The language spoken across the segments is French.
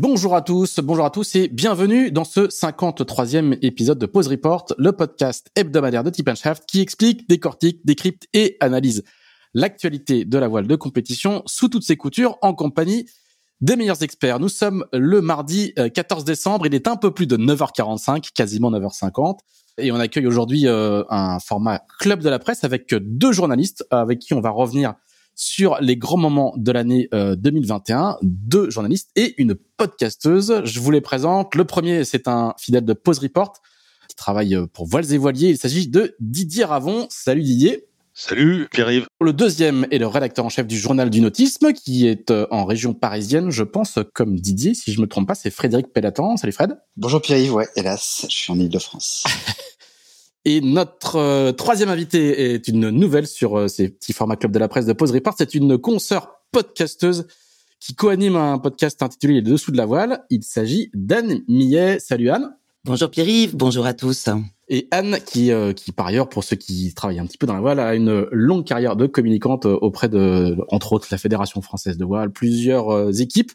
Bonjour à tous, bonjour à tous et bienvenue dans ce 53e épisode de Pause Report, le podcast hebdomadaire de Tip Shaft qui explique, décortique, décrypte et analyse l'actualité de la voile de compétition sous toutes ses coutures en compagnie des meilleurs experts. Nous sommes le mardi 14 euh, décembre, il est un peu plus de 9h45, quasiment 9h50 et on accueille aujourd'hui euh, un format club de la presse avec deux journalistes avec qui on va revenir sur les grands moments de l'année 2021, euh, deux journalistes et une podcasteuse. Je vous les présente. Le premier, c'est un fidèle de Pause Report qui travaille euh, pour Voiles et Voiliers. Il s'agit de Didier Ravon. Salut Didier. Salut Pierre-Yves. Le deuxième est le rédacteur en chef du journal du nautisme qui est euh, en région parisienne, je pense, comme Didier, si je me trompe pas, c'est Frédéric Pellatan. Salut Fred. Bonjour Pierre-Yves, ouais, hélas, je suis en Ile-de-France. Et notre euh, troisième invité est une nouvelle sur euh, ces petits formats club de la presse de Pause Report. C'est une consoeur podcasteuse qui co-anime un podcast intitulé Les Dessous de la voile. Il s'agit d'Anne Millet. Salut Anne. Bonjour Pierre-Yves, bonjour à tous. Et Anne, qui, euh, qui par ailleurs, pour ceux qui travaillent un petit peu dans la voile, a une longue carrière de communicante auprès de, entre autres, la Fédération française de voile, plusieurs équipes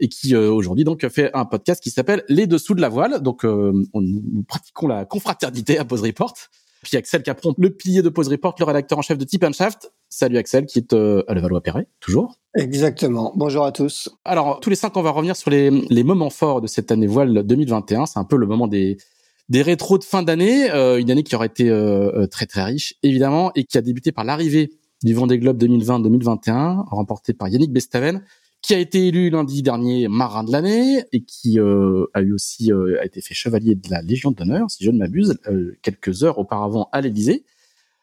et qui euh, aujourd'hui donc fait un podcast qui s'appelle Les Dessous de la voile. Donc euh, on, nous pratiquons la confraternité à Pose Report. Puis Axel Capron, le pilier de Pose Report, le rédacteur en chef de Tip Shaft. Salut Axel, qui est euh, à Levallois-Perret, toujours. Exactement. Bonjour à tous. Alors tous les cinq, on va revenir sur les, les moments forts de cette année voile 2021. C'est un peu le moment des des rétros de fin d'année, une année qui aurait été très très riche évidemment et qui a débuté par l'arrivée du Vendée Globe 2020-2021 remporté par Yannick Bestaven qui a été élu lundi dernier marin de l'année et qui euh, a eu aussi euh, a été fait chevalier de la Légion d'honneur, si je ne m'abuse, euh, quelques heures auparavant à l'Élysée.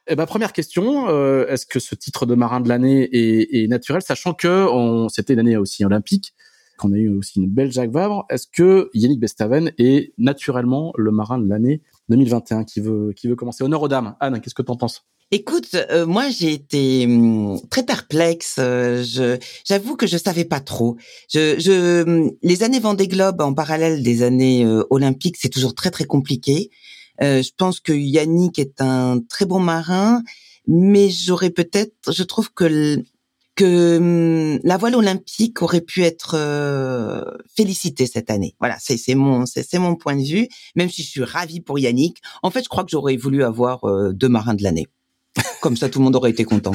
Eh ben, première question, est-ce que ce titre de marin de l'année est, est, naturel, sachant que on, c'était l'année aussi olympique, qu'on a eu aussi une belle Jacques Vabre. Est-ce que Yannick Bestaven est naturellement le marin de l'année 2021 qui veut qui veut commencer? Honneur aux dames. Anne, qu'est-ce que tu en penses? Écoute, euh, moi j'ai été hum, très perplexe. Euh, je, j'avoue que je savais pas trop. Je, je, hum, les années Vendée Globe en parallèle des années euh, olympiques, c'est toujours très très compliqué. je pense que Yannick est un très bon marin, mais j'aurais peut-être, je trouve que que hum, la voile olympique aurait pu être félicitée cette année. Voilà, c'est c'est mon c'est mon point de vue. Même si je suis ravie pour Yannick, en fait, je crois que j'aurais voulu avoir deux marins de l'année. Comme ça, tout le monde aurait été content.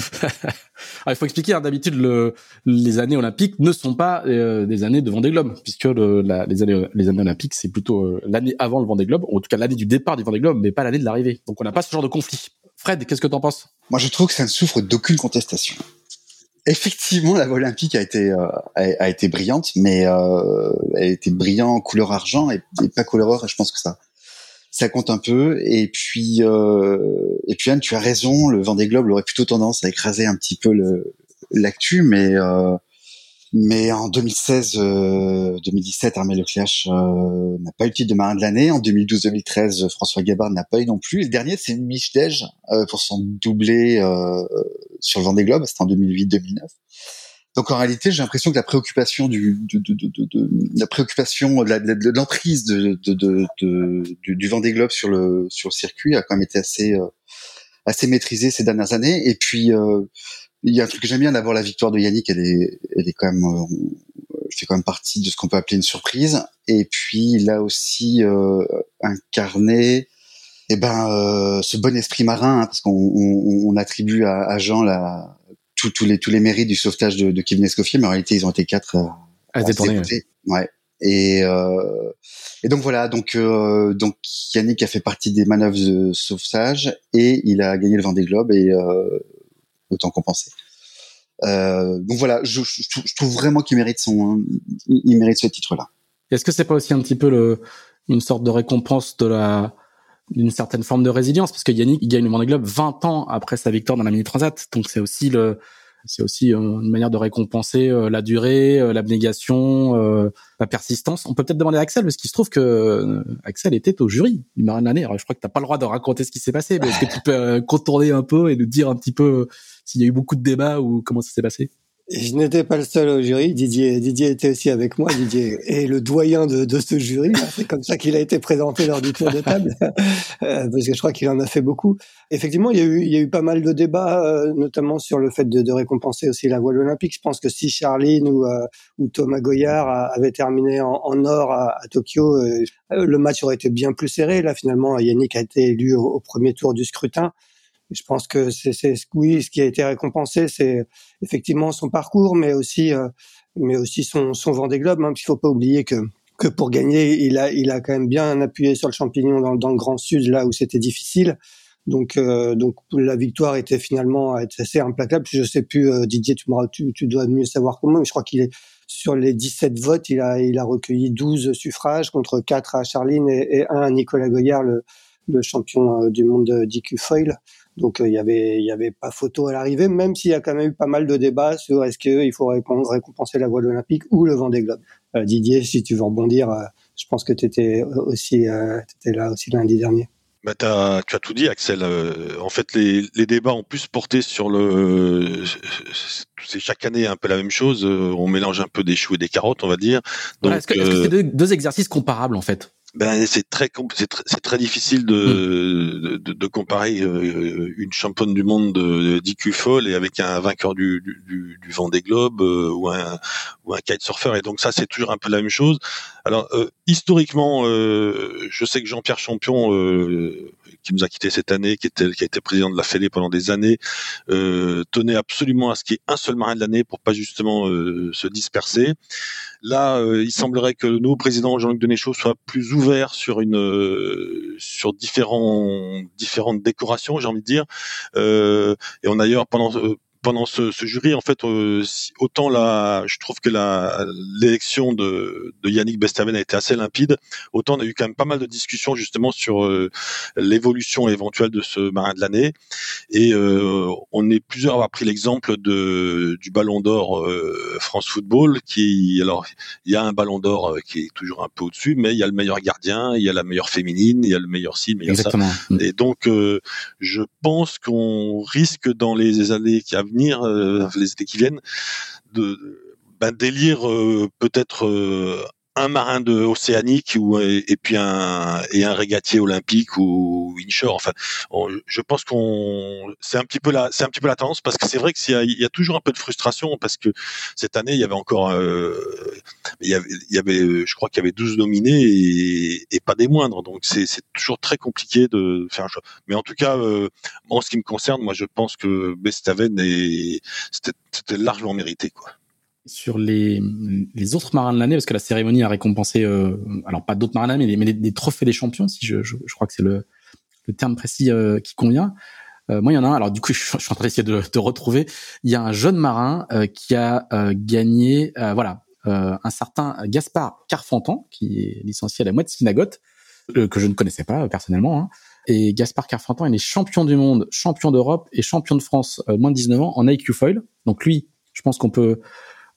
il faut expliquer. Hein, D'habitude, le, les années olympiques ne sont pas euh, des années de Vendée Globe, puisque le, la, les années les années olympiques, c'est plutôt euh, l'année avant le Vendée Globe, ou en tout cas l'année du départ du Vendée Globe, mais pas l'année de l'arrivée. Donc, on n'a pas ce genre de conflit. Fred, qu'est-ce que t'en penses? Moi, je trouve que ça ne souffre d'aucune contestation. Effectivement, la voie olympique a été euh, a, été brillante, mais elle a été brillante en couleur argent et, et pas couleur or. Et je pense que ça ça compte un peu. Et puis, euh, et puis Anne, tu as raison, le Vendée Globe aurait plutôt tendance à écraser un petit peu l'actu, mais euh, mais en 2016, 2017, Armel Leclerc euh, n'a pas eu le titre de marin de l'année. En 2012-2013, François Gabard n'a pas eu non plus. le dernier, c'est Mich Dej euh, pour son doublé euh, sur le Vendée Globe. C'était en 2008-2009. Donc en réalité, j'ai l'impression que la préoccupation du, de, de, de, de la préoccupation de l'emprise du, du Vendée Globe sur le sur le circuit a quand même été assez euh, assez maîtrisée ces dernières années. Et puis euh, il y a un truc que j'aime bien d'abord la victoire de Yannick, elle est elle est quand même euh, fait quand même partie de ce qu'on peut appeler une surprise. Et puis il a aussi incarné eh ben ce bon esprit marin hein, parce qu'on on, on attribue à, à Jean la tous les tous les mérites du sauvetage de, de Kevin Escoffier, mais en réalité ils ont été quatre euh, à, détourner. Ouais. Et, euh, et donc voilà, donc euh, donc Yannick a fait partie des manœuvres de sauvetage et il a gagné le Vendée Globe et euh, autant compenser. Euh, donc voilà, je, je, trouve vraiment qu'il mérite son, il mérite ce titre-là. Est-ce que c'est pas aussi un petit peu le, une sorte de récompense de la d'une certaine forme de résilience parce que Yannick il gagne le Vendée Globe 20 ans après sa victoire dans la mini transat donc c'est aussi le c'est aussi une manière de récompenser la durée, l'abnégation, la persistance. On peut peut-être demander à Axel parce qu'il se trouve que Axel était au jury du Marin l'année. Alors je crois que t'as pas le droit de raconter ce qui s'est passé, mais est-ce que tu peux contourner un peu et nous dire un petit peu s'il y a eu beaucoup de débats ou comment ça s'est passé? Je n'étais pas le seul au jury. Didier, Didier était aussi avec moi. Didier est le doyen de, de ce jury. C'est comme ça qu'il a été présenté lors du tour de table, euh, parce que je crois qu'il en a fait beaucoup. Effectivement, il y a eu, il y a eu pas mal de débats, euh, notamment sur le fait de, de, récompenser aussi la voile olympique. Je pense que si Charline ou, euh, ou Thomas Goyard avaient terminé en, en or à, à Tokyo, le match aurait été bien plus serré. Là, finalement, Yannick a été élu au premier tour du scrutin je pense que c'est, oui, ce qui a été récompensé, c'est effectivement son parcours, mais aussi, euh, mais aussi son, son Vendée Globe. Hein, il faut pas oublier que que pour gagner, il a, il a quand même bien appuyé sur le champignon dans, dans le Grand Sud, là où c'était difficile. Donc, euh, donc la victoire était finalement assez implacable. Je sais plus, euh, Didier, tu, tu, tu, dois mieux savoir comment, mais je crois qu'il est sur les 17 votes, il a, il a recueilli 12 suffrages contre 4 à Charline et, et 1 à Nicolas Goyard, le, le champion du monde d'IQ Foil. Donc euh, il y avait il y avait pas photo à l'arrivée, même s'il y a quand même eu pas mal de débats sur est-ce qu'il faut récompenser la voile olympique ou le Vendée Globe. Euh, Didier, si tu veux rebondir, euh, je pense que tu étais aussi étais là aussi lundi dernier. Bah as, tu as tout dit, Axel. en fait, les, les, débats ont plus porté sur le. C'est chaque année un peu la même chose. on mélange un peu des choux et des carottes, on va dire. Donc, est-ce que c'est deux, deux, exercices comparables en fait? Ben c'est très c'est très, très, difficile de, mm. de, de, comparer euh, une championne du monde de, d'IQ Fall et avec un vainqueur du, du, du Vendée Globe euh, ou un ou un kitesurfer et donc ça c'est toujours un peu la même chose. Alors euh, historiquement, je sais que Jean-Pierre Champion qui nous a quitté cette année, qui était a été président de la Fédé pendant des années, tenait absolument à ce qu'il y ait un seul marin de l'année pour pas justement se disperser. Là, euh, il semblerait que le nouveau président Jean-Luc Denéchaud soit plus ouvert sur une euh, sur différents différentes décorations, j'ai envie de dire. Euh, et d'ailleurs pendant pendant ce, ce, jury, en fait, euh, autant la, je trouve que l'élection de, de, Yannick Bestaven a été assez limpide, autant on a eu quand même pas mal de discussions justement sur euh, l'évolution éventuelle de ce marin de l'année. Et euh, on est plusieurs à avoir pris l'exemple de du Ballon d'Or France Football, qui alors il y a un Ballon d'Or qui est toujours un peu au-dessus, mais il y a le meilleur gardien, il y a la meilleure féminine, il y a le meilleur ci, le meilleur Exactement. ça. Et donc je pense qu'on risque dans les années qui viennent euh, les étés qui viennent, de ben, délire euh, peut-être euh, un marin de océanique ou et, puis un et un régatier olympique ou inshore. Enfin, je pense qu'on c'est un petit peu la c'est un petit peu la tendance parce que c'est vrai qu'il y y a toujours un peu de frustration parce que cette année il y avait encore euh, il y avait, il y avait je crois qu'il y avait 12 nominés et, et pas des moindres donc c'est c'est toujours très compliqué de faire un choix. Mais en tout cas euh, en ce qui me concerne moi je pense que Bestaven c'était largement mérité quoi sur les, les autres marins de l'année, parce que la cérémonie a récompensé, euh, alors pas d'autres marins de l'année, mais, des, trophées des champions, si je, je, je crois que c'est le, le, terme précis euh, qui convient. Euh, moi, il y en a un. Alors du coup, je, suis en train d'essayer de, de, retrouver. Il y a un jeune marin euh, qui a gagné, voilà, un certain Gaspard Carfantan, qui est licencié à la moitié Synagote, que je ne connaissais pas personnellement. Hein. Et Gaspard Carfantan, il est champion du monde, champion d'Europe et champion de France moins de 19 ans en IQ foil. Donc lui, je pense qu'on peut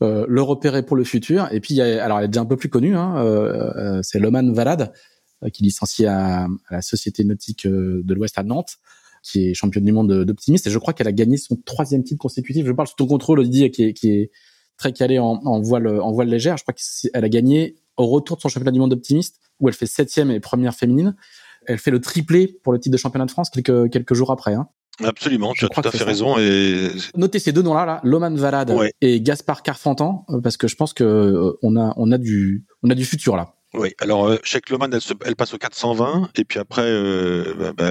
euh, le repérer pour le futur. Et puis, il y a, alors, elle est déjà un peu plus connue, hein, euh, euh c'est Loman Valad, euh, qui est licencié à, à la Société Nautique de l'Ouest à Nantes, qui est championne du monde d'optimiste. Et je crois qu'elle a gagné son troisième titre consécutif. Je parle sous ton contrôle, Olivier, qui est, qui est très calé en, en, voile, en voile légère. Je crois qu'elle a gagné au retour de son championnat du monde d'optimiste, où elle fait septième et première féminine. Elle fait le triplé pour le titre de championnat de France quelques, quelques jours après. Hein. Absolument, tu as tout à fait raison. Et... Notez ces deux noms-là, là, Loman Valade et Gaspard Carfantan, euh, parce que je pense que euh, on a on a du on a du futur là. Oui, alors euh, Loman, elle, elle, passe au 420 et puis après, euh, bah, bah,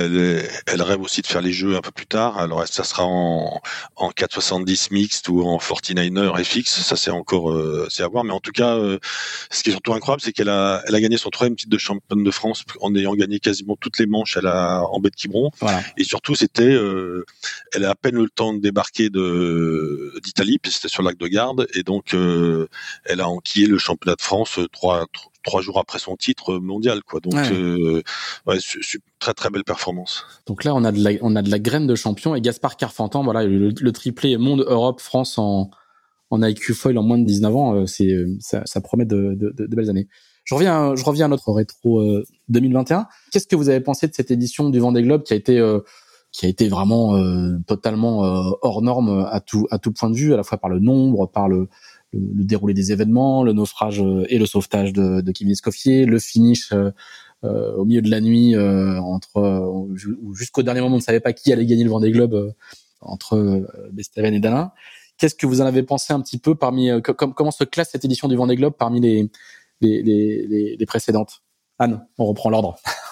elle, rêve aussi de faire les jeux un peu plus tard. Alors ça sera en, en 470 mixte ou en 49er FX, ça c'est encore euh, c'est à voir. Mais en tout cas, euh, ce qui est surtout incroyable, c'est qu'elle a, elle a gagné son troisième titre de championne de France en ayant gagné quasiment toutes les manches à la, en de Quiberon. Voilà. Et surtout, c'était, elle a à peine le temps de débarquer de d'Italie, puis c'était sur le lac de Garde, et donc elle a enquillé le championnat de France trois trois jours après son titre mondial, quoi. Donc, ouais. ouais très très belle performance. Donc là, on a de la, on a de la graine de champion et Gaspard Carfantan, voilà, le, le triplé monde, Europe, France en en IQ foil en moins de 19 ans, c'est ça, ça promet de, de, de, belles années. Je reviens, je reviens à notre rétro 2021. Qu'est-ce que vous avez pensé de cette édition du Vendée Globe qui a été qui a été vraiment euh, totalement euh, hors norme à tout à tout point de vue, à la fois par le nombre, par le, le, déroulé des événements, le naufrage euh, et le sauvetage de, de Kevin Escoffier, le finish au milieu de la nuit entre jusqu'au dernier moment on ne savait pas qui allait gagner le Vendée Globe entre Bestaven et Dalin. Qu'est-ce que vous en avez pensé un petit peu parmi comment se classe cette édition du Vendée Globe parmi les les, les, les précédentes? Anne, on reprend l'ordre.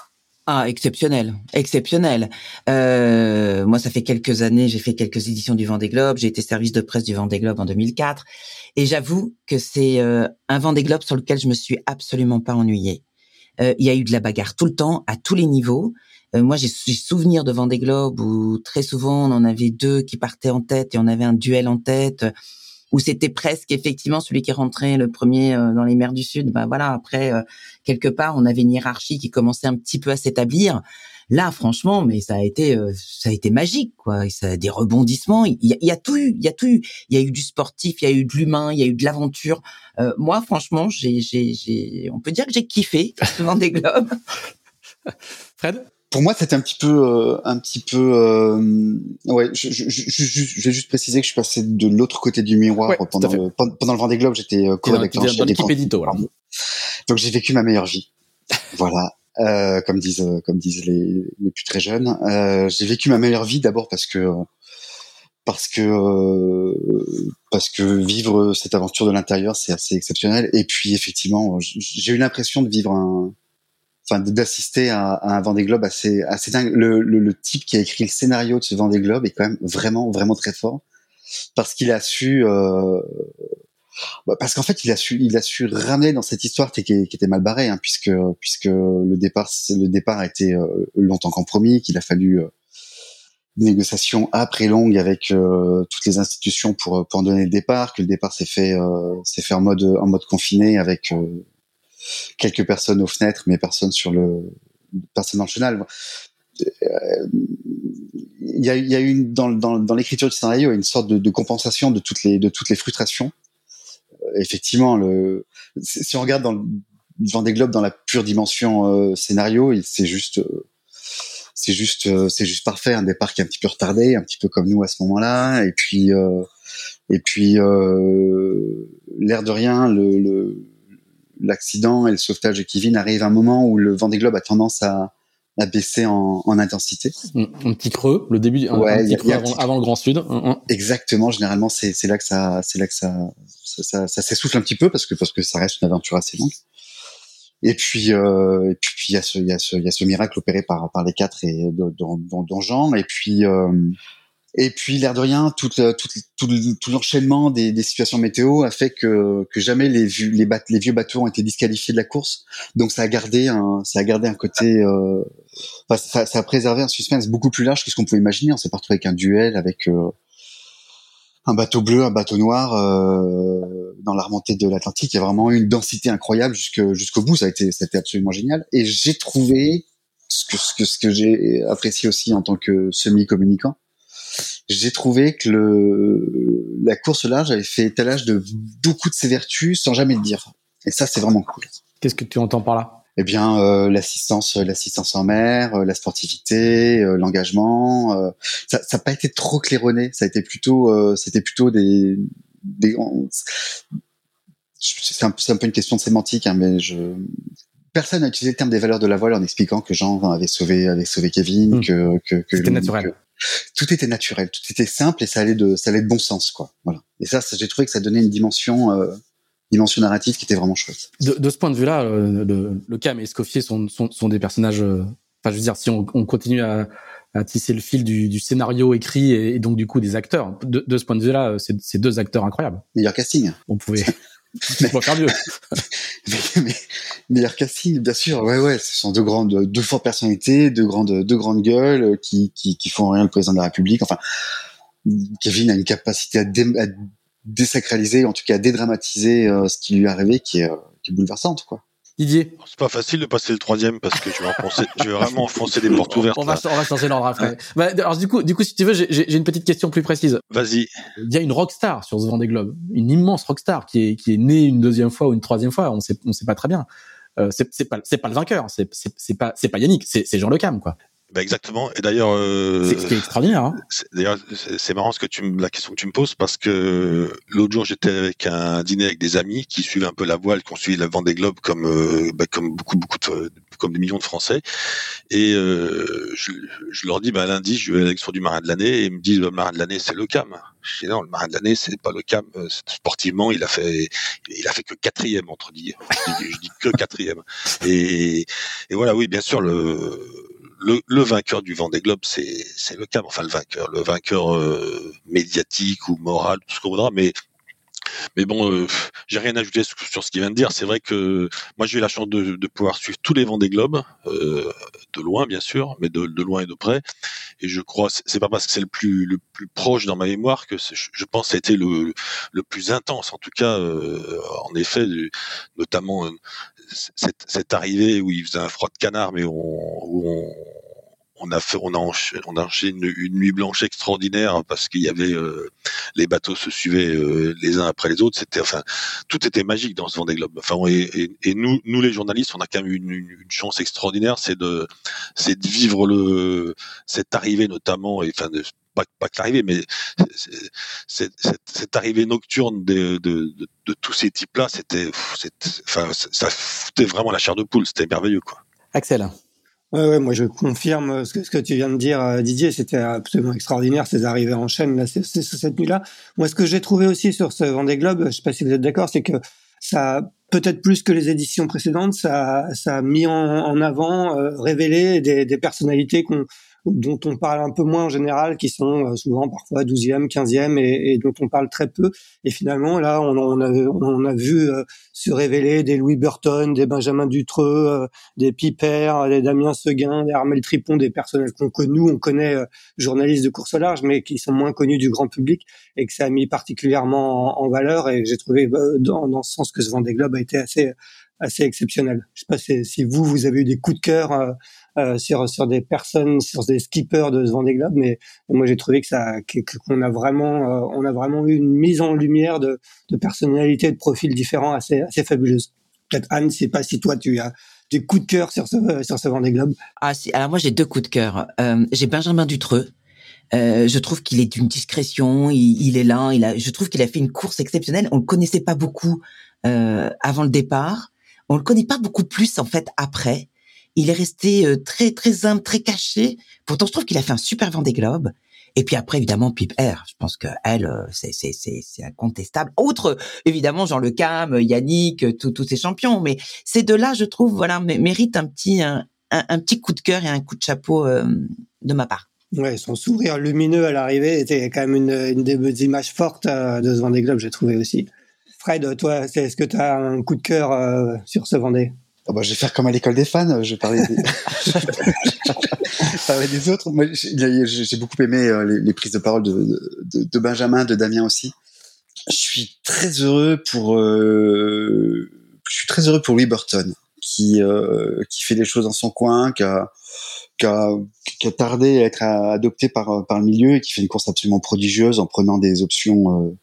Ah, exceptionnel, exceptionnel. Euh, moi, ça fait quelques années, j'ai fait quelques éditions du Vendée Globe. J'ai été service de presse du Vendée Globe en 2004, et j'avoue que c'est euh, un Vendée Globe sur lequel je me suis absolument pas ennuyé. Euh, il y a eu de la bagarre tout le temps, à tous les niveaux. Euh, moi, j'ai souvenir de Vendée Globe où très souvent on en avait deux qui partaient en tête et on avait un duel en tête où c'était presque effectivement celui qui rentrait le premier euh, dans les mers du Sud. Ben voilà, après euh, quelque part, on avait une hiérarchie qui commençait un petit peu à s'établir. Là, franchement, mais ça a été, euh, ça a été magique, quoi. Ça a des rebondissements. Il y, a, y a tout eu, il y a tout eu. Il y a eu du sportif, il y a eu de l'humain, il y a eu de l'aventure. moi, franchement, j'ai, j'ai, j'ai, on peut dire que j'ai kiffé ce des globes. Fred? Pour moi, c'était un petit peu, euh, un petit peu, euh, ouais. Je, je, je, je, vais juste préciser que je suis passé de l'autre côté du miroir pendant, le, pendant le Vendée Globe. J'étais euh, co-rédacteur dans, l'équipe édito. Alors. Donc j'ai vécu ma meilleure vie. voilà. Euh, comme disent, comme disent les, les plus très jeunes. Euh, j'ai vécu ma meilleure vie d'abord parce que, parce que, parce que vivre cette aventure de l'intérieur, c'est assez exceptionnel. Et puis effectivement, j'ai eu l'impression de vivre un enfin d'assister à, un Vendée Globe assez assez dingue. Le, le, le, type qui a écrit le scénario de ce Vendée Globe est quand même vraiment vraiment très fort parce qu'il a su euh, bah, parce qu'en fait il a su il a su ramener dans cette histoire qui, était mal barrée hein, puisque puisque le départ le départ a été euh, longtemps compromis qu'il a fallu euh, négociation après longue avec euh, toutes les institutions pour pour en donner le départ que le départ s'est fait euh, s'est fait en mode en mode confiné avec quelques personnes aux fenêtres, mais personne sur le personne dans le chenal. Euh, il y a, y a une dans, dans, l'écriture du scénario une sorte de, de, compensation de toutes les de toutes les frustrations. Euh, effectivement, le si on regarde dans le Vendée Globe dans la pure dimension euh, scénario, c'est juste c'est juste c'est juste parfait un départ qui est un petit peu retardé un petit peu comme nous à ce moment-là et puis et puis l'air de rien le, le l'accident et le sauvetage de Kevin arrive à un moment où le Vendée Globe a tendance à, à baisser en, en, intensité. Un, petit creux, le début, un, petit creux avant, le Grand Sud. Exactement. Généralement, c'est là que ça, c'est là que ça, ça, ça, s'essouffle un petit peu parce que parce que ça reste une aventure assez longue. Et puis, euh, et puis il y a ce, il y a ce, il y a ce miracle opéré par par les quatre et dont, dont, Jean. Et puis, euh, et puis, l'air de rien, tout, tout, tout, l'enchaînement des, des, situations météo a fait que, que jamais les, les, les, vieux bateaux ont été disqualifiés de la course. Donc, ça a gardé un, ça a gardé un côté, euh, enfin, ça, ça, a préservé un suspense beaucoup plus large que ce qu'on pouvait imaginer. On s'est retrouvé avec un duel, avec euh, un bateau bleu, un bateau noir euh, dans la remontée de l'Atlantique. Il y a vraiment une densité incroyable jusqu'au bout. Ça a été, ça a été absolument génial. Et j'ai trouvé ce que, ce que, ce que j'ai apprécié aussi en tant que semi-communicant j'ai trouvé que le, la course large avait fait étalage de beaucoup de ses vertus sans jamais le dire. Et ça, c'est vraiment cool. Qu'est-ce que tu entends par là? Eh bien, euh, l'assistance, l'assistance en mer, euh, la sportivité, euh, l'engagement. ça n'a pas été trop claironné. Ça a été plutôt, c'était plutôt des, des c'est un, un, peu une question de sémantique, hein, mais je personne n'a utilisé le terme des valeurs de la voile en expliquant que Jean avait sauvé, avait sauvé Kevin, hmm. que, que, que c'était naturel tout était naturel, tout était simple et ça allait de ça allait de bon sens quoi. Voilà. Et ça, j'ai trouvé que ça donnait une dimension euh, dimension narrative qui était vraiment chouette. De, de ce point de vue-là, euh, le, le Cam et Escoffier sont, sont, sont des personnages. Euh, enfin, je veux dire, si on, on continue à, à, tisser le fil du, du scénario écrit et, donc du coup des acteurs, de, de ce point de vue-là, c'est deux acteurs incroyables. Meilleur casting. On pouvait. mais, faire mieux. mais, mais, meilleur casting, bien sûr. Ouais, ouais. Ce sont deux grandes, deux fortes personnalités, deux grandes, deux grandes gueules euh, qui, qui, qui font rien le président de la République. Enfin, Kevin a une capacité à, à désacraliser, en tout cas à dédramatiser euh, ce qui lui est arrivé, qui est, euh, qui est bouleversante, quoi. Didier C'est pas facile de passer le troisième parce que je vais, enfoncer, je vais vraiment enfoncer des portes ouvertes. On va, on va changer l'ordre après. Bah, alors du coup, du coup, si tu veux, j'ai une petite question plus précise. Vas-y. Il y a une rockstar sur ce Vendée Globe, une immense rockstar qui est qui est née une deuxième fois ou une troisième fois. On sait on sait pas très bien. Euh, c'est pas pas le vainqueur, c'est pas c'est pas Yannick, c'est Jean Le Cam quoi. Bah exactement. Et d'ailleurs, euh, c'est extraordinaire. Hein. D'ailleurs, c'est marrant ce que tu la question que tu me poses parce que l'autre jour j'étais avec un dîner avec des amis qui suivent un peu la voile, qui ont suivi la Vendée Globe comme euh, bah, comme beaucoup beaucoup de, comme des millions de Français. Et euh, je, je, leur dis, bah, lundi, je vais à l'élection du marin de l'année, et ils me disent, le marin de l'année, c'est le CAM. Je dis non, le marin de l'année, c'est pas le CAM. Euh, sportivement, il a fait, il a fait que quatrième entre dit. Je dis, que quatrième. Et, et voilà, oui, bien sûr, le le, le, vainqueur du Vendée Globe, c'est c'est le CAM. Enfin, le vainqueur, le vainqueur euh, médiatique ou moral, tout ce qu'on voudra, mais mais bon, euh, j'ai rien à ajouter sur ce qu'il vient de dire. C'est vrai que moi j'ai eu la chance de, de, pouvoir suivre tous les Vendée Globe, euh, de loin bien sûr, mais de, de, loin et de près. Et je crois, c'est pas parce que c'est le plus le plus proche dans ma mémoire que je pense été le, le plus intense. En tout cas, euh, en effet, notamment euh, cette, cette, arrivée où il faisait un froid de canard, mais on, où on on a fait, on a enchaîné, une, nuit blanche extraordinaire parce qu'il y avait euh, les bateaux se suivaient euh, les uns après les autres. C'était, enfin, tout était magique dans ce Vendée Globe. Enfin, et, et, nous, nous les journalistes, on a quand même une, une, chance extraordinaire, c'est de, c'est de vivre le cette arrivée notamment, et enfin, pas, pas que l'arrivée, mais cette, cette, arrivée nocturne de, de, de, de tous ces types-là, c'était, enfin, ça foutait vraiment la chair de poule. C'était merveilleux, quoi. Axel. Ouais, ouais, moi je confirme ce que, ce que tu viens de dire, euh, Didier. C'était absolument extraordinaire ces arrivées en chaîne là, c'est, cette nuit-là. Moi, ce que j'ai trouvé aussi sur ce Vendée Globe, je sais pas si vous êtes d'accord, c'est que ça peut-être plus que les éditions précédentes, ça, ça a mis en, en avant, euh, révélé des, des personnalités qu'on dont on parle un peu moins en général, qui sont euh, souvent parfois 12e, 15e et, et dont on parle très peu. Et finalement, là, on, on, a, on a vu euh, se révéler des Louis Burton, des Benjamin Dutreux, euh, des Piper, des Damien Seguin, des Armel Tripon, des personnages qu'on nous, on connaît journalistes de course au large, mais qui sont moins connus du grand public et que ça a mis particulièrement en, valeur. Et j'ai trouvé dans, dans ce sens que ce Vendée Globe a été assez assez exceptionnel. Je sais pas si, si vous vous avez eu des coups de cœur euh, sur sur des personnes, sur des skippers de ce Vendée Globe, mais moi j'ai trouvé que ça qu'on a vraiment euh, on a vraiment eu une mise en lumière de, de personnalités, de profils différents assez assez fabuleuses. Peut-être Anne, sais pas si toi tu as des coups de cœur sur ce sur Vendée Globe. Ah si, alors moi j'ai deux coups de cœur. Euh, j'ai Benjamin Dutreux. Je trouve qu'il est d'une discrétion, il, il, est là, il a, je trouve qu'il a fait une course exceptionnelle. On le connaissait pas beaucoup avant le départ, on le connaît pas beaucoup plus en fait après il est resté euh, très très humble, très caché. Pourtant, je trouve qu'il a fait un super Vendée Globe. Et puis après, évidemment, Pip R. Je pense que elle, euh, c'est c'est c'est incontestable. Autre, évidemment, Jean Le Cam, Yannick, euh, tous ces champions. Mais ces deux-là, je trouve, voilà, méritent un petit un, un, petit coup de cœur et un coup de chapeau de ma part. Ouais, son sourire lumineux à l'arrivée était quand même une, une des images fortes de ce Vendée Globe, j'ai trouvé aussi. Fred, toi, est-ce que tu as un coup de cœur sur ce Vendée? Oh bah, je vais faire comme à l'école des fans. Je parlais des, je des autres. Moi, j'ai beaucoup aimé euh, les, les, prises de parole de, de, de, Benjamin, de Damien aussi. Je suis très heureux pour. Euh, je suis très heureux pour Louis Burton, qui euh, qui fait des choses dans son coin, qui a, qui a, qui a tardé à être adopté par par le milieu et qui fait une course absolument prodigieuse en prenant des options euh,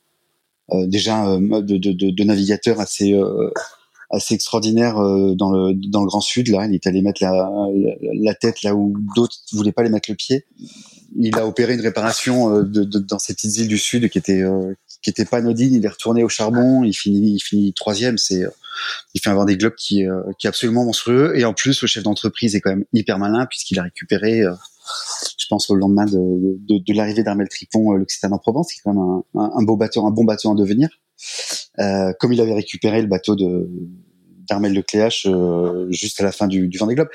euh déjà euh, de, de, de, navigateur assez assez extraordinaire euh, dans le dans le Grand Sud. Là, il est allé mettre la, la, tête là où d'autres voulaient pas les mettre le pied. Il a opéré une réparation euh, de, de, dans ces petites îles du Sud qui était euh, qui était pas anodine. Il est retourné au charbon. Il finit il finit troisième. C'est il fait un des globes qui qui est absolument monstrueux. Et en plus, le chef d'entreprise est quand même hyper malin puisqu'il a récupéré je pense au lendemain de, de, de l'arrivée d'Armel Tripon, l'Occitane en Provence, qui est quand même un, un, beau bateau, un bon bateau en devenir. Euh, comme il avait récupéré le bateau de d'Armel Lecléache euh, juste à la fin du, du Vendée Globe.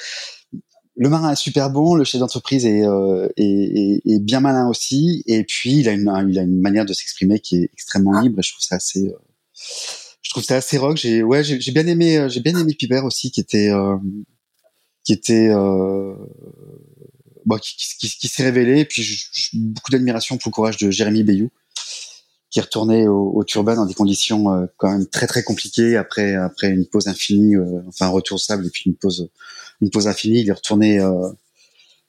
Le marin est super bon, le chef d'entreprise est, euh, est, est, bien malin aussi, et puis il a une, il a une manière de s'exprimer qui est extrêmement libre. Et je trouve ça assez, je trouve ça assez rock. J'ai ouais, j'ai bien aimé, j'ai bien aimé Piper aussi, qui était, qui était, qui, qui, qui, s'est révélé. Et puis beaucoup d'admiration pour le courage de Jérémy Bayou, qui est retourné au, au Turban dans des conditions euh, quand même très très compliquées après après une pause infinie, euh, enfin un retour sable et puis une pause une pause infinie. Il est retourné euh,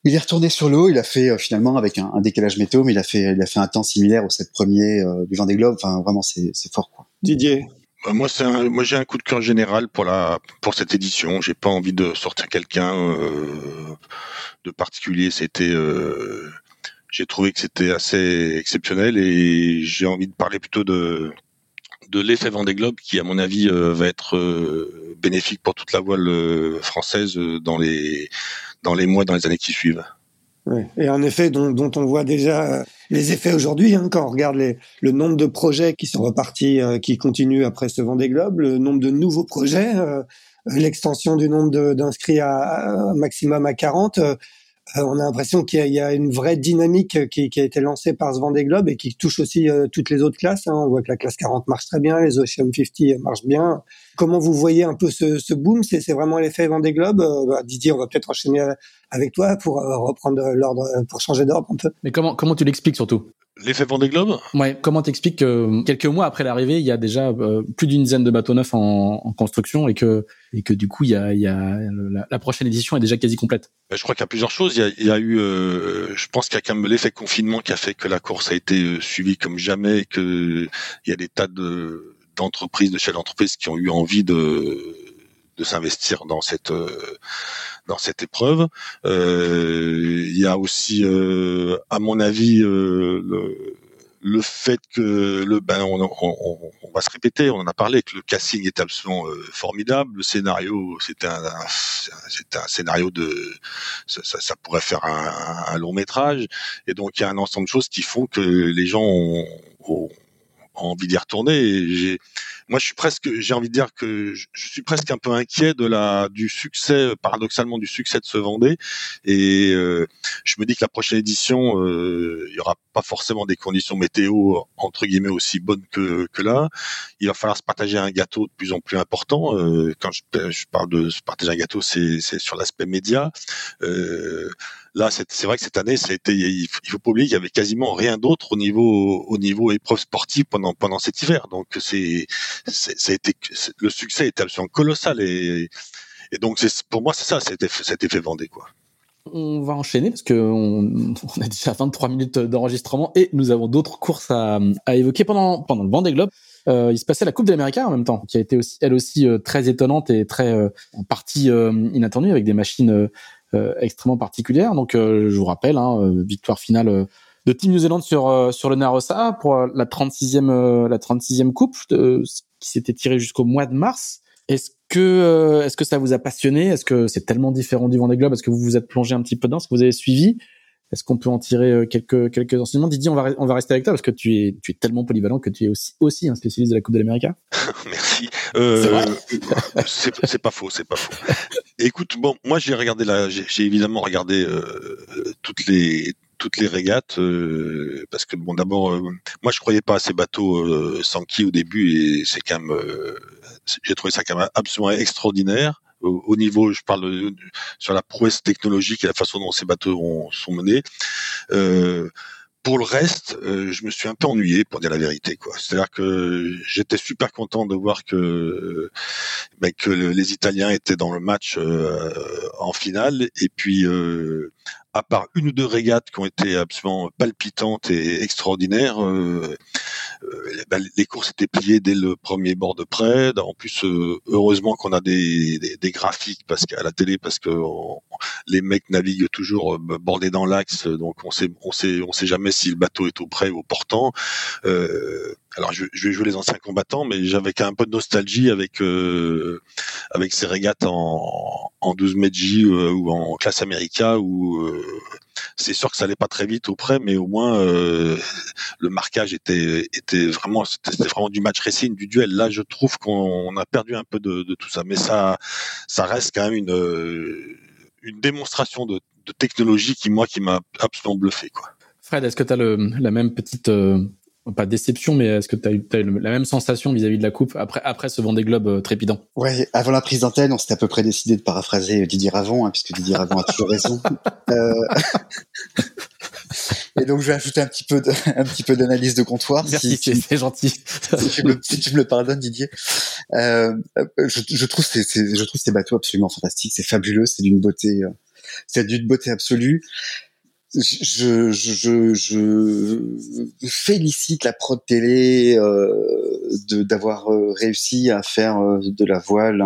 il est retourné sur l'eau. Il a fait finalement avec un, un, décalage météo, mais il a fait il a fait un temps similaire au set premier du Vendée Globe. Enfin vraiment c'est c'est fort quoi. Didier? Bah, moi, c'est moi j'ai un coup de cœur général pour la pour cette édition. J'ai pas envie de sortir quelqu'un de particulier. C'était j'ai trouvé que c'était assez exceptionnel et j'ai envie de parler plutôt de de l'effet Vendée Globe qui, à mon avis, euh, va être euh, bénéfique pour toute la voile euh, française dans les dans les mois, dans les années qui suivent. Et un effet dont, on voit déjà les effets aujourd'hui, hein, quand on regarde le nombre de projets qui sont repartis, qui continuent après ce Vendée Globe, le nombre de nouveaux projets, l'extension du nombre d'inscrits à, à, maximum à 40 euh, on a l'impression qu'il y, a une vraie dynamique euh, qui, a été lancée par ce Vendée Globe et qui touche aussi euh, toutes les autres classes. Hein. On voit que la classe 40 marche très bien, les Ocean 50 marchent bien. Comment vous voyez un peu ce, ce boom? C'est vraiment l'effet Vendée Globe? Bah, Didier, on va peut-être enchaîner avec toi pour reprendre l'ordre, pour changer d'ordre un peu. Mais comment comment tu l'expliques surtout? L'effet Vendée Globe? Ouais. Comment t'expliques que quelques mois après l'arrivée, il y a déjà euh, plus d'une dizaine de bateaux neufs en, en, construction et que et que du coup, il y a, il y a la, la, prochaine édition est déjà quasi complète. Ben, je crois qu'il y a plusieurs choses. Il y a, il y a eu, euh, je pense qu'il y a quand même l'effet confinement qui a fait que la course a été euh, suivie comme jamais, et que il y a des tas de d'entreprises, de chefs d'entreprise qui ont eu envie de de s'investir dans cette dans cette épreuve. Euh, il y a aussi, euh, à mon avis, euh, le, fait que le ben on, va se répéter, on en a parlé que le casting est absolument formidable, le scénario c'était un, c'était un scénario de ça, pourrait faire un, long métrage et donc il y a un ensemble de choses qui font que les gens ont, envie d'y retourner. Moi, je suis presque, j'ai envie de dire que je, suis presque un peu inquiet de la du succès, paradoxalement, du succès de ce Vendée. Et euh, je me dis que la prochaine édition, euh, il y aura pas forcément des conditions météo entre guillemets aussi bonnes que que là. Il va falloir se partager un gâteau de plus en plus important. Euh, quand je, parle de se partager un gâteau, c'est c'est sur l'aspect média. Euh, Là, c'est vrai que cette année, c'était, il faut pas oublier qu'il y avait quasiment rien d'autre au niveau au niveau épreuve sportive pendant cet hiver. Donc le succès était absolument colossal et donc pour moi c'est ça, fait Vendée quoi. On va enchaîner parce que on, on a déjà 23 minutes d'enregistrement et nous avons d'autres courses à, évoquer pendant le Vendée Globe. Euh, il se passait la Coupe de l'Amérique en même temps, qui a été aussi elle aussi euh, très étonnante et très euh, en partie euh, inattendue avec des machines extrêmement particulière. Donc, euh, je vous rappelle, hein, euh, victoire finale de Team New Zealand sur sur le Narossa pour la 36e la 36e coupe qui s'était tirée jusqu'au mois de mars. Est-ce que est-ce que ça vous a passionné? Est-ce que c'est tellement différent du Vendée Globe? Est-ce que vous vous êtes plongé un petit peu dedans? Est-ce que vous avez suivi? Est-ce qu'on peut en tirer euh, quelques quelques enseignements? Didier, on va on va rester avec toi parce que tu es tu es tellement polyvalent que tu es aussi aussi un spécialiste de la Coupe de l'Amérique. Merci. Euh, c'est pas faux, c'est pas faux. Écoute, bon, moi j'ai regardé la, j'ai évidemment regardé euh, toutes les toutes les régates euh, parce que bon d'abord euh, moi je croyais pas à ces bateaux euh, sans qui au début et c'est quand même j'ai trouvé ça quand même absolument extraordinaire au, niveau, je parle sur la prouesse technologique et la façon dont ces bateaux sont menés. Euh, pour le reste, euh, je me suis un peu ennuyé pour dire la vérité. C'est-à-dire que j'étais super content de voir que ben, que les Italiens étaient dans le match euh, en finale, et puis euh, à part une ou deux régates qui ont été absolument palpitantes et extraordinaires, euh, euh, ben, les courses étaient pliées dès le premier bord de près. En plus, euh, heureusement qu'on a des, des, des, graphiques parce qu'à la télé, parce que les mecs naviguent toujours bordés dans l'axe, donc on sait, on sait, on sait jamais si le bateau est au près ou au portant. Euh, alors je, vais jouer les anciens combattants, mais j'avais un peu de nostalgie avec euh, avec ces régates en, en 12 mètres J euh, ou en classe America où euh, c'est sûr que ça allait pas très vite au près, mais au moins le marquage était était vraiment c'était vraiment du match racing, du duel. Là, je trouve qu'on a perdu un peu de, tout ça, mais ça ça reste quand même une une démonstration de, technologie qui moi qui m'a absolument bluffé quoi. Fred, est-ce que tu as la même petite pas déception, mais est-ce que tu as eu, la même sensation vis-à-vis de la coupe après, après ce Vendée Globe euh, trépidant? Ouais, avant la prise d'antenne, on s'était à peu près décidé de paraphraser Didier Ravon, hein, puisque Didier Ravon a toujours raison. Euh... Et donc, je vais ajouter un petit peu de, un petit peu d'analyse de comptoir. Merci, c'est gentil. Si tu, me, si tu, me, le pardonnes, Didier. Euh, je, je, trouve ces, ces, je trouve ces bateaux absolument fantastiques. C'est fabuleux. C'est d'une beauté, euh, c'est d'une beauté absolue. Je, je, je, félicite la prod télé euh, d'avoir euh, réussi à faire euh, de la voile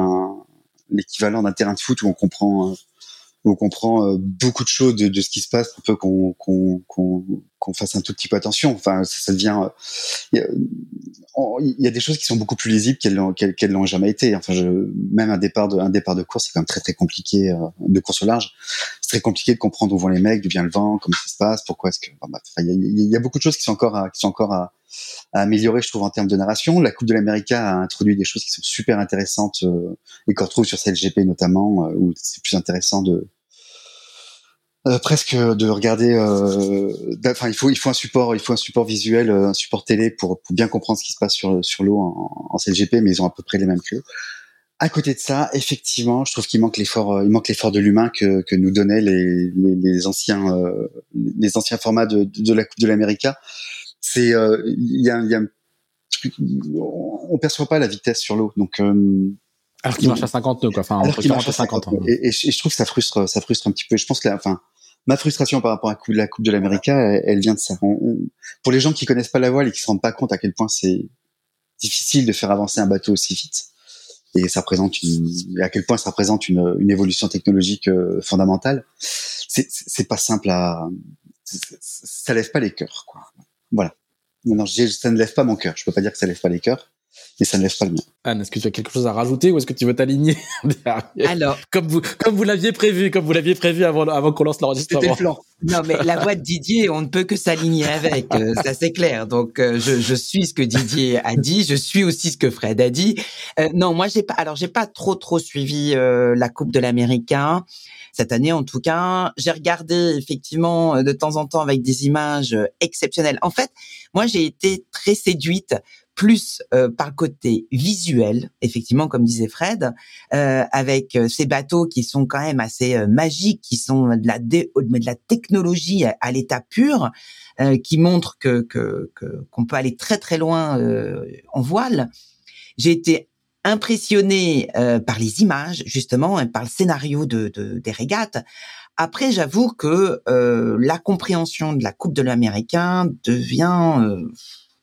l'équivalent d'un terrain de foot où on comprend on comprend euh, beaucoup de choses de, de, ce qui se passe pour peu qu'on fasse un tout petit peu attention. Enfin, ça, ça devient. Il y, a, des choses qui sont beaucoup plus lisibles qu'elles qu'elles l'ont jamais été. Enfin, je, même un départ de un départ de course, c'est quand même très très compliqué euh, de course au large. C'est très compliqué de comprendre où vont les mecs, d'où vient le vent, comment ça se passe, pourquoi est-ce que. Enfin, il y, y, a beaucoup de choses qui sont encore à, qui sont encore à, à améliorer, je trouve, en termes de narration. La Coupe de l'Amérique a introduit des choses qui sont super intéressantes euh, et qu'on retrouve sur CLGP notamment, euh, où c'est plus intéressant de euh, presque de regarder. Enfin, il faut il faut un support, il faut un support visuel, un support télé pour, bien comprendre ce qui se passe sur sur l'eau en, en, CLGP, mais ils ont à peu près les mêmes créneaux. À côté de ça, effectivement, je trouve qu'il manque l'effort, il manque l'effort de l'humain que, que nous donnaient les, les, les anciens les anciens formats de, de la Coupe de l'Amérique c'est euh, il y a, y a on perçoit pas la vitesse sur l'eau donc euh, alors qu'il marche à 50 nœuds quoi. Enfin entre 40 et 50, 50 hein. et, et, je trouve que ça frustre ça frustre un petit peu. Je pense que la, enfin ma frustration par rapport à la coupe de l'Amérique elle, elle, vient de ça. Pour les gens qui connaissent pas la voile et qui se rendent pas compte à quel point c'est difficile de faire avancer un bateau aussi vite et ça représente une, à quel point ça représente une, une évolution technologique euh, fondamentale c'est c'est pas simple à ça lève pas les cœurs quoi voilà. Non, non, ça ne lève pas mon cœur. Je peux pas dire que ça lève pas les cœurs, mais ça ne lève pas le mien. Anne, est-ce que tu as quelque chose à rajouter ou est-ce que tu veux t'aligner Alors, comme vous, comme vous l'aviez prévu, comme vous l'aviez prévu avant, avant qu'on lance l'enregistrement. Non, mais la voix de Didier, on ne peut que s'aligner avec. Euh, ça c'est clair. Donc, euh, je, je, suis ce que Didier a dit. Je suis aussi ce que Fred a dit. Euh, non, moi j'ai pas. Alors, j'ai pas trop trop suivi la Coupe de l'Américain cette année en tout cas. J'ai regardé effectivement de temps en temps avec des images exceptionnelles. En fait, moi j'ai été très séduite plus euh, par le côté visuel, effectivement, comme disait Fred, euh, avec euh, ces bateaux qui sont quand même assez euh, magiques, qui sont de la, technologie à, l'état pur, qui montrent que qu'on peut aller très très loin en voile. J'ai été impressionné par les images, justement, et par le scénario de, de des régates. Après, j'avoue que la compréhension de la Coupe de l'Américain devient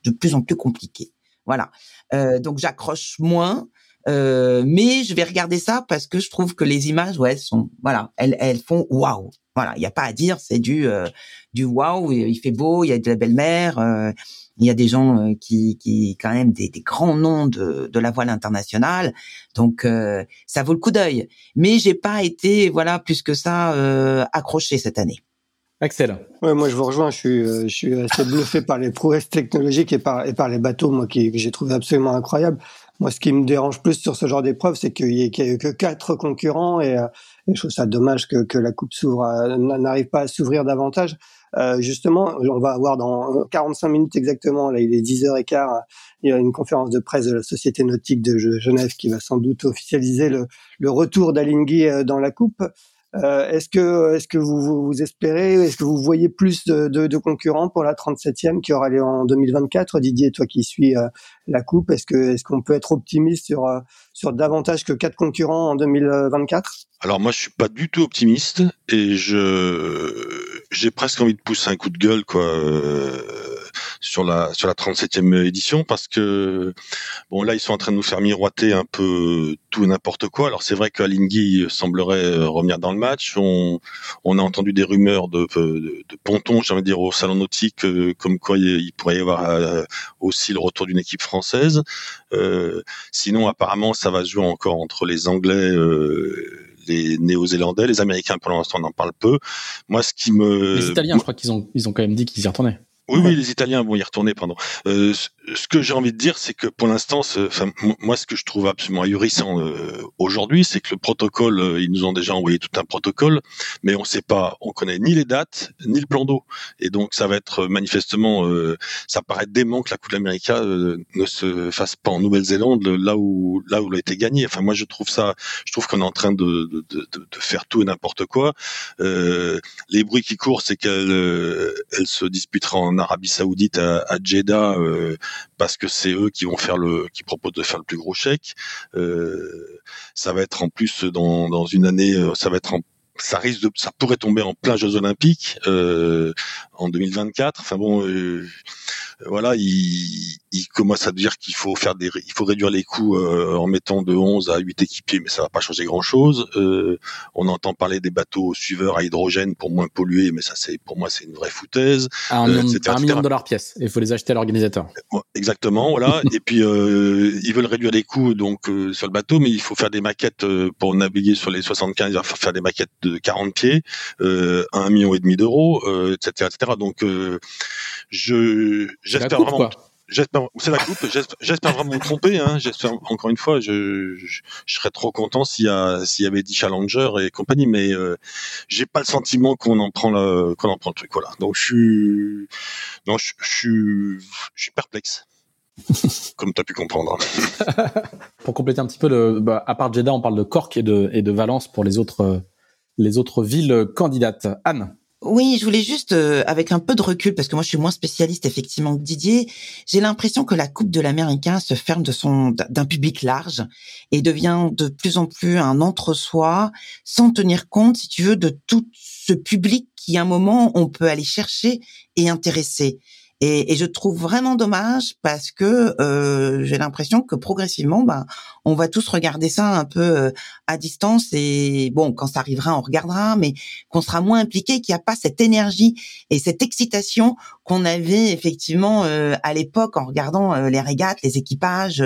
de plus en plus compliquée. Voilà. Euh, donc j'accroche moins. Euh, mais je vais regarder ça parce que je trouve que les images, ouais, sont, voilà, elles, elles font waouh. Voilà, il n'y a pas à dire, c'est du euh, du waouh. Il fait beau, il y a de la belle mer, euh, il y a des gens euh, qui, qui, quand même, des, des grands noms de, de la voile internationale. Donc euh, ça vaut le coup d'œil. Mais j'ai pas été, voilà, plus que ça accroché cette année. Axel. Ouais, moi je vous rejoins. Je suis, euh, je suis assez bluffé par les prouesses technologiques et par, et par les bateaux, moi qui que j'ai trouvé absolument incroyable. Moi, ce qui me dérange plus sur ce genre d'épreuve, c'est qu'il y, a eu que quatre concurrents et, euh, et, je trouve ça dommage que, que la coupe s'ouvre, euh, n'arrive pas à s'ouvrir davantage. Euh, justement, on va avoir dans 45 minutes exactement, là il est 10h15, il y a une conférence de presse de la Société nautique de Genève qui va sans doute officialiser le, le retour d'Alinghi dans la coupe. Euh, est-ce que est-ce que vous, vous espérez, est-ce que vous voyez plus de, de, de, concurrents pour la 37e qui aura lieu en 2024 Didier, toi qui suis euh, la coupe, est-ce que est-ce qu'on peut être optimiste sur euh, sur davantage que quatre concurrents en 2024 Alors moi, je suis pas du tout optimiste et je j'ai presque envie de pousser un coup de gueule quoi sur la sur la 37e édition parce que bon là ils sont en train de nous faire miroiter un peu tout et n'importe quoi. Alors c'est vrai qu'Alinghi semblerait euh, revenir dans le match. On, on a entendu des rumeurs de, de, de ponton, j'ai envie de dire au salon nautique, euh, comme quoi il, pourrait y avoir euh, aussi le retour d'une équipe française. Euh, sinon apparemment ça va se jouer encore entre les Anglais. les Néo-Zélandais, les Américains pour l'instant on en parle peu. Moi, ce qui me les Italiens, je crois qu'ils ont ils ont quand même dit qu'ils y retournaient. Oui, oui, les Italiens vont y retourner, pardon. Euh, ce que j'ai envie de dire, c'est que pour l'instant, moi, ce que je trouve absolument ahurissant euh, aujourd'hui, c'est que le protocole, euh, ils nous ont déjà envoyé tout un protocole, mais on sait pas, on connaît ni les dates, ni le plan d'eau, et donc ça va être manifestement, ça paraît dément que la Coupe d'Amérique ne se fasse pas en Nouvelle-Zélande, là où là où elle a été gagnée. Enfin, moi, je trouve ça, je trouve qu'on est en train de, de, de, de faire tout et n'importe quoi. les bruits qui courent, c'est qu'elle elle se disputera en Arabie Saoudite à, à Jeddah euh, parce que c'est eux qui vont faire le, qui proposent de faire le plus gros chèque. Euh, ça va être en plus dans, dans une année, euh, ça va être en ça risque de, ça pourrait tomber en plein Jeux Olympiques en 2024. Enfin bon, voilà, il, il, commence à dire qu'il faut faire des, il faut réduire les coûts euh, en mettant de 11 à 8 équipiers, mais ça va pas changer grand chose. Euh, on entend parler des bateaux suiveurs à hydrogène pour moins polluer, mais ça c'est, pour moi c'est une vraie foutaise. un, million, un million de dollars pièce. Il faut les acheter à l'organisateur. Exactement, voilà. Et puis ils veulent réduire les coûts donc sur le bateau, mais il faut faire des maquettes pour naviguer sur les 75. Il va faire des maquettes de 40 pieds, euh, à un million et demi d'euros, euh, etc., etc. Donc, euh, je j'espère vraiment. J'espère, c'est la coupe. J'espère vraiment me tromper. Hein. J'espère encore une fois, je, je, serais trop content s'il y a s'il y avait dit Challenger et compagnie, mais euh, j'ai pas le sentiment qu'on en prend le qu'on en prend le truc. Voilà. Donc je suis non, je, je suis je suis perplexe. comme tu as pu comprendre. pour compléter un petit peu, le, bah, à part Jeddah, on parle de Cork et de, et de Valence pour les autres les autres villes candidates. Anne oui, je voulais juste, euh, avec un peu de recul, parce que moi je suis moins spécialiste effectivement que Didier, j'ai l'impression que la Coupe de l'Américain se ferme de son d'un public large et devient de plus en plus un entre-soi, sans tenir compte, si tu veux, de tout ce public qui à un moment on peut aller chercher et intéresser. Et, et, je trouve vraiment dommage parce que euh, j'ai l'impression que progressivement, ben, on va tous regarder ça un peu euh, à distance et bon, quand ça arrivera, on regardera, mais qu'on sera moins impliqué, qu'il n'y a pas cette énergie et cette excitation qu'on avait effectivement euh, à l'époque en regardant euh, les régates, les équipages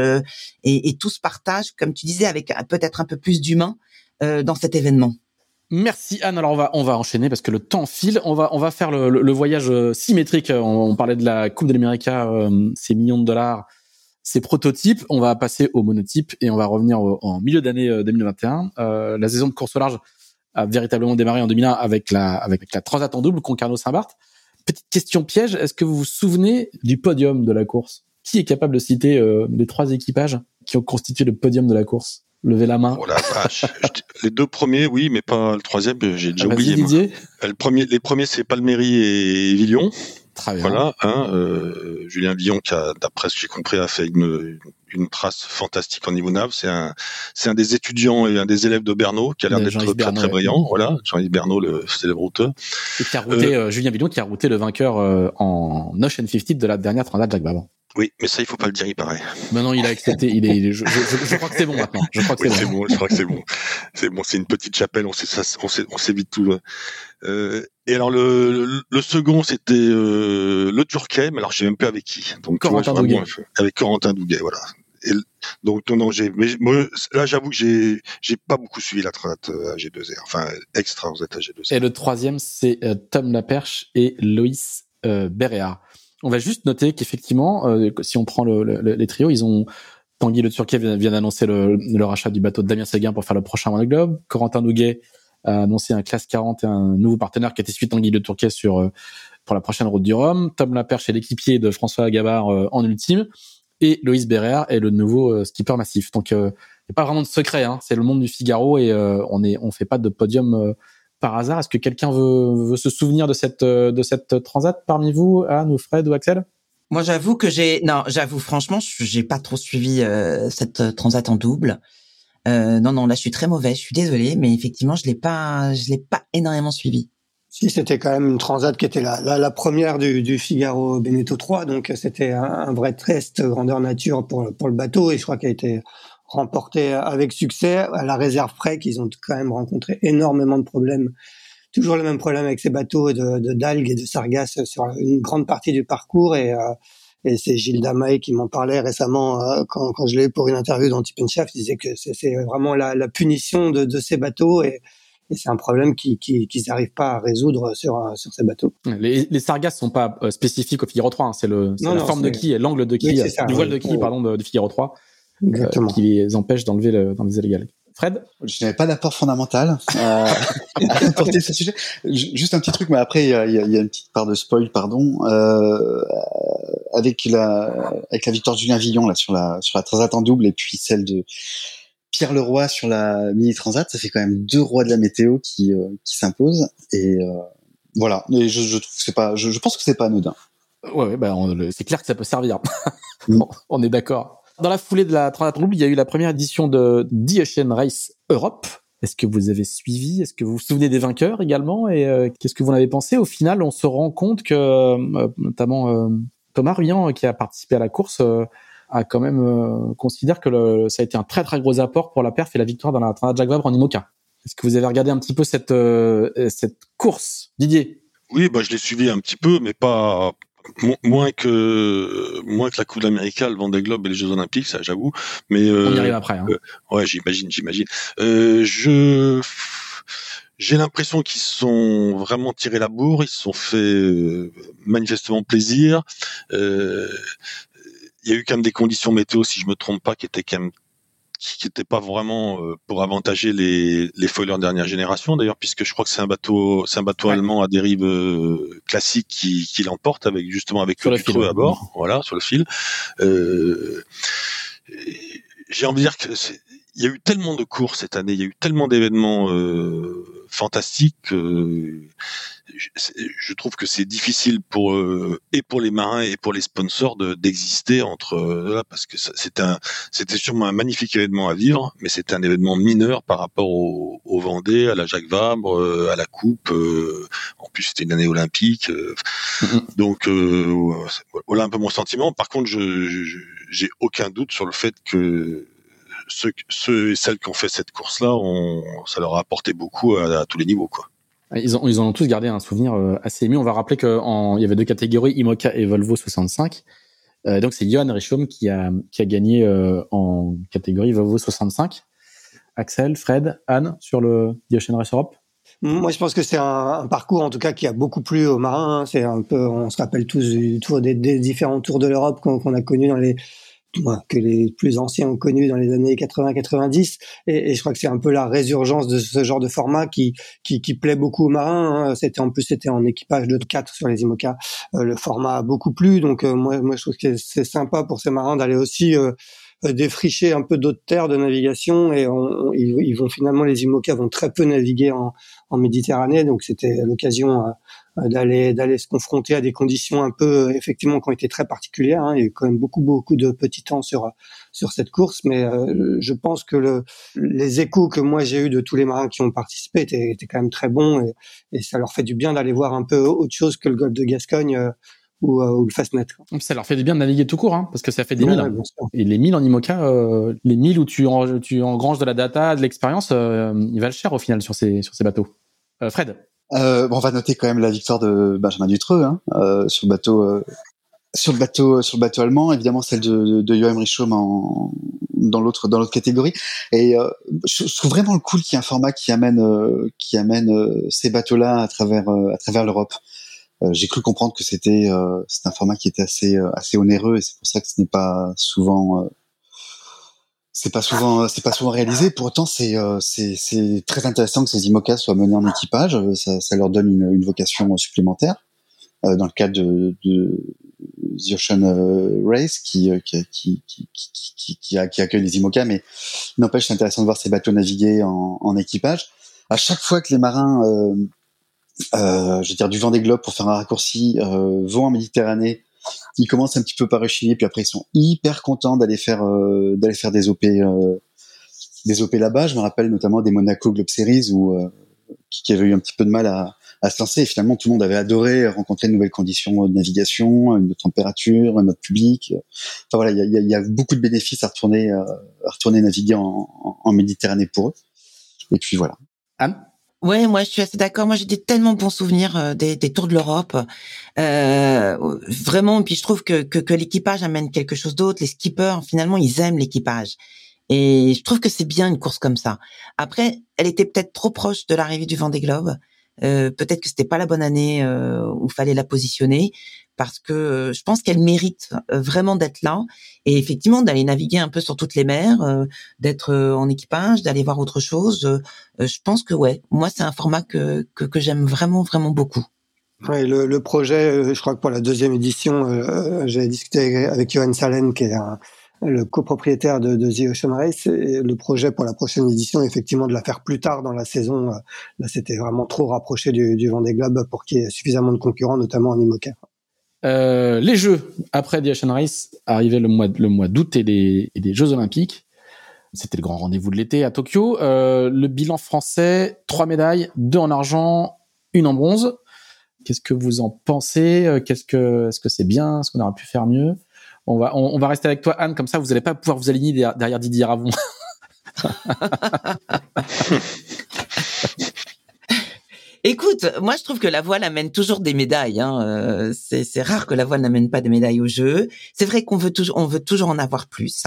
et, et, tout ce partage, comme tu disais, avec peut-être un peu plus d'humain dans cet événement. Merci Anne. Alors on va on va enchaîner parce que le temps file. On va on va faire le, le, voyage euh, symétrique. On, parlait de la Coupe de l'Amérique, euh, ces millions de dollars, ces prototypes. On va passer au monotype et on va revenir en milieu d'année 2021. Euh, la saison de course au large a véritablement démarré en 2001 avec la avec la Transat en double Concarneau Saint-Barth. Petite question piège. Est-ce que vous vous souvenez du podium de la course? Qui est capable de citer les trois équipages qui ont constitué le podium de la course? Levez la main. Oh la vache. les deux premiers, oui, mais pas le troisième, j'ai déjà ah, oublié. Didier. Le premier, les premiers, c'est Palméry et Villon. Très bien. Voilà, hein, euh, Julien Villon qui a, d'après ce que j'ai compris, a fait une, une trace fantastique en niveau nav. C'est un, c'est un des étudiants et un des élèves de Bernot qui a l'air d'être très, très brillant. Voilà, Jean-Yves Bernot, le célèbre routeur. Et qui a routé, euh, euh, Julien Villon qui a routé le vainqueur euh, en Ocean 50 de la dernière Transat Jacques Vabre. Oui, mais ça, il faut pas le dire, il paraît. Maintenant, il a accepté. Il est, je, je, je crois que c'est bon maintenant. Je crois que c'est bon. bon. Je crois que c'est bon. C'est bon. C'est une petite chapelle. On sait ça. On sait, on s'évite tout. Euh, et alors le, le, second, c'était euh, le Turquet, mais alors je sais même plus avec qui. Donc Corentin Douguet. Avec Corentin Douguet, voilà. Et, donc non, j'ai, mais moi, là, j'avoue que j'ai, j'ai pas beaucoup suivi la traite à G2R, enfin extra aux états G2R. Et le troisième, c'est euh, Tom Laperche et Loïs euh, Béréard. On va juste noter qu'effectivement, euh, si on prend le, le, les trios, ils ont Tanguy Le Turquet vient, vient d'annoncer le, le, rachat du bateau de Damien Seguin pour faire le prochain Vendée Globe. Corentin Douguet a annoncé un classe 40 et un nouveau partenaire qui était suite Tanguy Le Turquet sur euh, pour la prochaine route du Rhum. Tom Laperche est l'équipier de François Gabard euh, en ultime et Loïs Bérère est le nouveau euh, skipper massif. Donc il n'y a pas vraiment de secret, hein. c'est le monde du Figaro et on est on fait pas de podium par hasard. Est-ce que quelqu'un veut, veut, se souvenir de cette, de cette transat parmi vous, Anne ou Fred ou Axel? Moi, j'avoue que j'ai, non, j'avoue franchement, j'ai pas trop suivi euh, cette transat en double. Euh, non, non, là, je suis très mauvais. Je suis désolé, mais effectivement, je l'ai pas, je l'ai pas énormément suivi. Si, c'était quand même une transat qui était la, la, la première du, du, Figaro Beneteau 3, donc c'était un, un, vrai test grandeur nature pour, pour le bateau, et je crois qu'il a été remporté avec succès à la réserve près qu'ils ont quand même rencontré énormément de problèmes. Toujours le même problème avec ces bateaux de, d'algues et de sargasses sur une grande partie du parcours et, euh, et c'est Gilles Damaï qui m'en parlait récemment euh, quand, quand je l'ai eu pour une interview dans Tip Shaft. Il disait que c'est, vraiment la, la punition de, de ces bateaux et, et c'est un problème qu'ils qui, qui n'arrivent pas à résoudre sur, sur ces bateaux. Les, les sargasses sont pas spécifiques au Figaro 3, hein, c'est le la forme de quille, l'angle de quille, du voile de quille, pardon, de, de Figaro 3, euh, qui les empêche d'enlever le, dans les illégales. Fred? Je n'avais pas d'apport fondamental euh, à porter ce sujet. Juste un petit truc, mais après il y a, y a, une petite part de spoil, pardon. Euh, avec la avec la victoire de Julien Villon là sur la sur la transat en double et puis celle de Pierre Leroy sur la mini transat, ça fait quand même deux rois de la météo qui euh, qui s'imposent et euh, voilà. Et je, je trouve c'est pas, je, je, pense que c'est pas anodin. Ouais, ouais bah c'est clair que ça peut servir. Mm. on est d'accord. Dans la foulée de la Transat Double, il y a eu la première édition de The Ocean Race Europe. Est-ce que vous avez suivi? Est-ce que vous vous souvenez des vainqueurs également? Et euh, qu'est-ce que vous en avez pensé? Au final, on se rend compte que, euh, notamment euh, Thomas Ruyant, qui a participé à la course, a quand même considère que ça a été un très très gros apport pour la perf et la victoire dans la Transat Jacques Vabre en IMOCA. Est-ce que vous avez regardé un petit peu cette cette course, Didier? Oui, bah je l'ai suivi un petit peu, mais pas moins que moins que la Coupe d'Amérique, le Vendée Globe et les Jeux Olympiques, ça j'avoue. Mais euh, on y arrive après. Hein. Euh, ouais, j'imagine, j'imagine. Euh, je j'ai l'impression qu'ils sont vraiment tirés la bourre, ils se sont fait euh, manifestement plaisir. Euh, il y a eu quand même des conditions météo, si je me trompe pas, qui étaient quand même qui n'était pas vraiment euh, pour avantager les les foilers dernière génération d'ailleurs puisque je crois que c'est un bateau c'est un bateau allemand à dérive euh, classique qui, qui l'emporte avec justement avec sur le creux à bord. Voilà sur le fil. Euh, j'ai envie de dire que il y a eu tellement de courses cette année il y a eu tellement d'événements euh, fantastiques je, trouve que c'est difficile pour eux, et pour les marins et pour les sponsors d'exister entre là parce que c'était un c'était sûrement un magnifique événement à vivre mais c'était un événement mineur par rapport au, au Vendée à la Jacques Vabre euh, à la Coupe euh, en plus c'était une année olympique euh, mm-hmm. donc voilà un peu mon sentiment par contre je j'ai aucun doute sur le fait que ceux, ceux et celles qui ont fait cette course là on, ça leur a apporté beaucoup à, à tous les niveaux quoi ils ont, ils ont tous gardé un souvenir euh, assez ému. On va rappeler qu'il y avait deux catégories, Imoca et Volvo 65. Euh, donc c'est Johan Richaume qui a, qui a gagné euh, en catégorie Volvo 65. Axel, Fred, Anne sur le The Ocean Race Europe? Moi, je pense que c'est un, un, parcours, en tout cas, qui a beaucoup plu aux marins. Hein. C'est un peu, on se rappelle tous du tour des, des différents tours de l'Europe qu'on a connus dans les que les plus anciens ont connu dans les années 80-90 et, et, je crois que c'est un peu la résurgence de ce genre de format qui qui, qui plaît beaucoup aux marins hein. c'était en plus c'était en équipage de 4 sur les IMOCA. Euh, le format a beaucoup plu donc euh, moi moi je trouve que c'est sympa pour ces marins d'aller aussi euh, défricher un peu d'autres terres de navigation. Et on, ils, vont finalement les IMOCA vont très peu naviguer en, en Méditerranée. Donc c'était l'occasion euh, d'aller d'aller se confronter à des conditions un peu effectivement qui ont été très particulières. Hein. Il y a eu quand même beaucoup beaucoup de petits temps sur sur cette course, mais euh, je pense que le, les échos que moi j'ai eu de tous les marins qui ont participé étaient, étaient quand même très bons et, et ça leur fait du bien d'aller voir un peu autre chose que le golfe de Gascogne. Euh, ou, ou, le Fastnet. Ça leur fait du bien de naviguer tout court, hein, parce que ça fait des ouais, milles. Et les milles en IMOCA, euh, les milles où tu, en, tu engranges de la data, de l'expérience, euh, ils valent cher au final sur ces, sur ces bateaux. Euh, Fred euh, bon, on va noter quand même la victoire de Benjamin Dutreux hein, euh, sur le bateau, euh, sur le bateau, sur le bateau allemand. Évidemment, celle de, de Joachim Richaume en, dans l'autre dans l'autre catégorie. Et euh, je, je, trouve vraiment le cool qu'il y ait un format qui amène euh, qui amène euh, ces bateaux-là à travers à travers l'Europe. J'ai cru comprendre que c'était c'est un format qui était assez assez onéreux et c'est pour ça que ce n'est pas souvent c'est pas souvent c'est pas souvent réalisé. Pourtant c'est euh, c'est c'est très intéressant que ces IMOCA soient menés en équipage. Ça, ça leur donne une, une vocation supplémentaire euh, dans le cadre de, de The Ocean euh, Race qui qui, qui, qui, qui, qui, accueille les IMOCA. Mais n'empêche c'est intéressant de voir ces bateaux naviguer en, en équipage. À chaque fois que les marins euh, euh, je veux dire du vent des globes pour faire un raccourci vont en Méditerranée ils commencent un petit peu par rechigner, puis après ils sont hyper contents d'aller faire euh, d'aller faire des OP euh, des OP là-bas. Je me rappelle notamment des Monaco Globe Series où euh, qui, qui avaient eu un petit peu de mal à, à se lancer. Et finalement, tout le monde avait adoré rencontrer de nouvelles conditions de navigation, une autre température, un autre public. Enfin voilà, il y a, y a, beaucoup de bénéfices à retourner à retourner naviguer en, en, Méditerranée pour eux. Et puis voilà. Ouais, moi je suis assez d'accord. Moi j'ai des tellement bons souvenirs euh, des, des, tours de l'Europe, euh, vraiment. Puis je trouve que que, que l'équipage amène quelque chose d'autre. Les skippers finalement ils aiment l'équipage Et je trouve que c'est bien une course comme ça. Après, elle était peut-être trop proche de l'arrivée du Vendée Globe. Euh, peut-être que c'était pas la bonne année euh, où fallait la positionner parce que euh, je pense qu'elle mérite euh, vraiment d'être là et effectivement d'aller naviguer un peu sur toutes les mers, d'être en équipage, d'aller voir autre chose. je pense que ouais, moi c'est un format que que, que j'aime vraiment vraiment beaucoup. Ouais, le, le, projet, je crois que pour la deuxième édition, j'ai discuté avec Johan Salen, qui est un, le copropriétaire de, de The Ocean Race, et le projet pour la prochaine édition, effectivement, de la faire plus tard dans la saison. Euh, là, c'était vraiment trop rapproché du, du Vendée Globe pour qu'il y ait suffisamment de concurrents, notamment en IMOCA. Euh, les Jeux après The Ocean Race arrivaient le mois le mois d'août et les, et les Jeux Olympiques. C'était le grand rendez-vous de l'été à Tokyo. Euh, le bilan français trois médailles, deux en argent, une en bronze. Qu'est-ce que vous en pensez? Euh, Qu'est-ce que est-ce que c'est bien? Est-ce qu'on aurait pu faire mieux? On va, on, va rester avec toi, Anne, comme ça, vous n'allez pas pouvoir vous aligner derrière, Didier Ravon. Écoute, moi je trouve que la voile amène toujours des médailles. Hein. Euh, c'est rare que la voile n'amène pas de médailles au jeu. C'est vrai qu'on veut toujours, on veut toujours en avoir plus.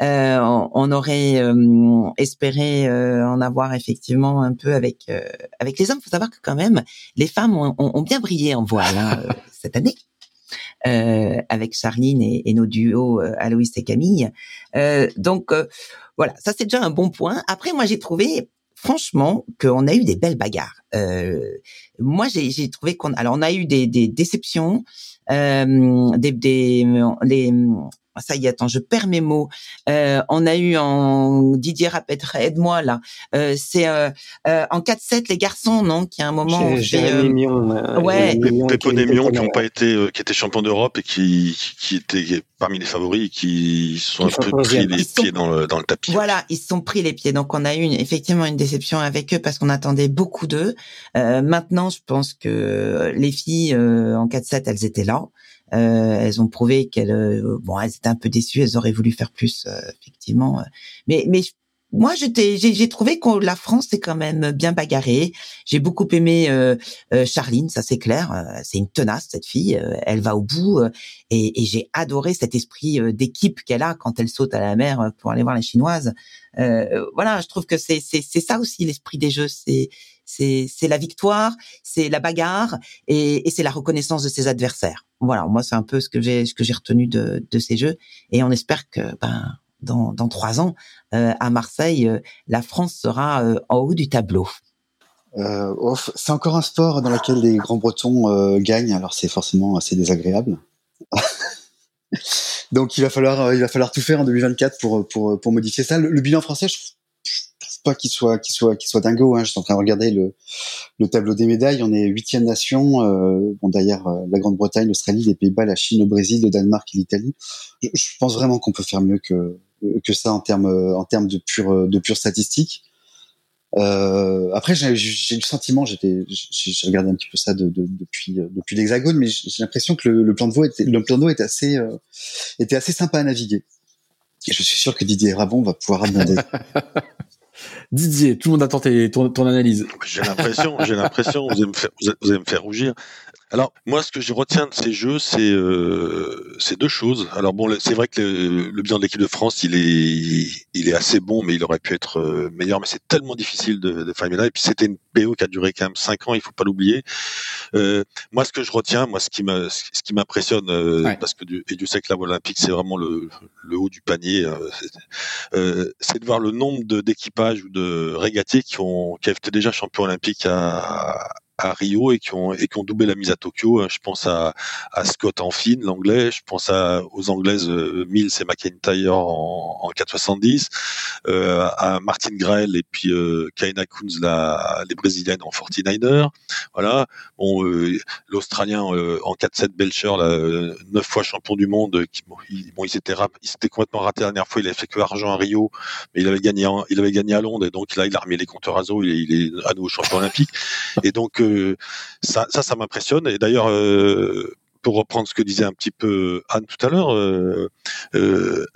Euh, on, aurait euh, espéré en avoir effectivement un peu avec avec les hommes. Il faut savoir que quand même les femmes ont, bien brillé en voile hein, cette année avec Charline et, nos duos euh, Aloïs et Camille. Euh, donc euh, voilà, ça c'est déjà un bon point. Après, moi j'ai trouvé franchement qu'on a eu des belles bagarres. Euh, moi j'ai trouvé qu'on alors on a eu des, des déceptions, euh, des, des ça y est, attends, je perds mes mots. Euh, on a eu en Didier Rapettre, aide-moi là. Euh, c'est euh, euh en 4-7 les garçons, non Qui a un moment. J'ai euh, Mion, ouais. Pépon et Mion qui n'ont pas été, qui étaient champions d'Europe et qui qui étaient parmi les favoris, qui sont un peu pris les pieds dans le dans le tapis. Voilà, ils se sont pris les pieds. Donc on a eu une, effectivement une déception avec eux parce qu'on attendait beaucoup d'eux. maintenant, je pense que les filles en 4-7, elles étaient là. Euh, elles ont prouvé qu'elles, euh, bon, elles étaient un peu déçues, elles auraient voulu faire plus, euh, effectivement. Mais, mais moi, j'ai trouvé que la France est quand même bien bagarrée. J'ai beaucoup aimé euh, Charline, ça c'est clair. c'est une tenace cette fille. elle va au bout et, et j'ai adoré cet esprit d'équipe qu'elle a quand elle saute à la mer pour aller voir les chinoises. voilà, je trouve que c'est ça aussi l'esprit des jeux. C'est c'est la victoire, c'est la bagarre et, c'est la reconnaissance de ses adversaires. Voilà, moi c'est un peu ce que j'ai retenu de, ces jeux et on espère que ben dans trois ans euh, à Marseille, euh, la France sera euh, en haut du tableau. C'est encore un sport dans lequel les grands Bretons gagnent, alors c'est forcément assez désagréable. Donc il va falloir il va falloir tout faire en 2024 pour pour pour modifier ça. Le, bilan français, je, pas qu'il soit qu'il soit qu'il soit dingo. Hein. Je suis en train de regarder le, le tableau des médailles. On est huitième nation. Euh, bon derrière euh, la Grande-Bretagne, l'Australie, les Pays-Bas, la Chine, le Brésil, le Danemark et l'Italie. Je, pense vraiment qu'on peut faire mieux que ça en termes de pure de statistique. Euh, après, j'ai le sentiment, j'ai regardé un petit peu ça de, de, depuis l'Hexagone, mais j'ai l'impression que le, plan de le plan d'eau était assez était assez sympa à naviguer. Je suis sûr que Didier Rabon va pouvoir abonder. Didier, tout le monde attend ton, ton analyse. J'ai l'impression, j'ai l'impression, vous, vous allez me faire rougir. Alors moi, ce que je retiens de ces jeux, c'est euh, deux choses. Alors bon, c'est vrai que le, bilan de l'équipe de France, il est il est assez bon, mais il aurait pu être euh, meilleur. Mais c'est tellement difficile de, de faire une Et puis c'était une PO qui a duré quand même cinq ans, il faut pas l'oublier. Euh, moi, ce que je retiens, moi, ce qui m'a ce qui m'impressionne, euh, parce que du, et du sais que la olympique, c'est vraiment le, le haut du panier. Euh, euh, c'est de voir le nombre d'équipages ou de régatiers qui ont qui avaient été déjà champions olympiques à à Rio et qui ont doublé la mise à Tokyo. Hein. Je pense à, à Scott Enfin, l'anglais. Je pense à, aux anglaises euh, Mills et McIntyre en, en 470, euh, à Martin Grell et puis euh, Kaina Kunz, les brésiliennes en 49er. Voilà. Bon, l'Australien en 4-7 Belcher, neuf fois champion du monde. Bon, il, s'était complètement raté la dernière fois. Il avait fait que argent à Rio, mais il avait gagné, il avait gagné à Londres. Et donc là, il a remis les compteurs à zoo. Il est, il est à nouveau champion olympique. Et donc ça, ça, m'impressionne. Et d'ailleurs, euh, pour reprendre ce que disait un petit peu Anne tout à l'heure, euh, euh,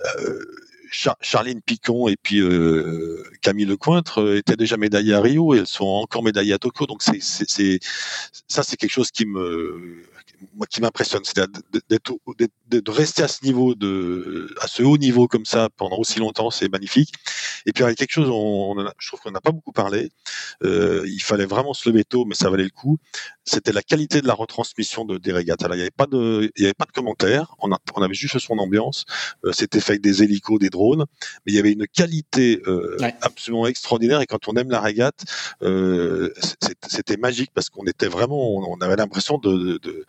Charline Picon et puis euh, Camille Lecointre étaient déjà médaillées à Rio et elles sont encore médaillées à Tokyo. Donc ça, c'est quelque chose qui me moi qui m'impressionne, c'est d'être de rester à ce niveau de à ce haut niveau comme ça pendant aussi longtemps, c'est magnifique. Et puis avec quelque chose, on, je trouve qu'on n'a pas beaucoup parlé. Euh, il fallait vraiment se lever tôt, mais ça valait le coup. C'était la qualité de la retransmission de des régates. Alors, il n'y avait pas de il y avait pas de commentaires. On, a, on avait juste son ambiance. Euh, c'était fait avec des hélicos, des drones, mais il y avait une qualité euh, absolument extraordinaire. Et quand on aime la régate, euh, c'était magique parce qu'on était vraiment, on, avait l'impression de, de de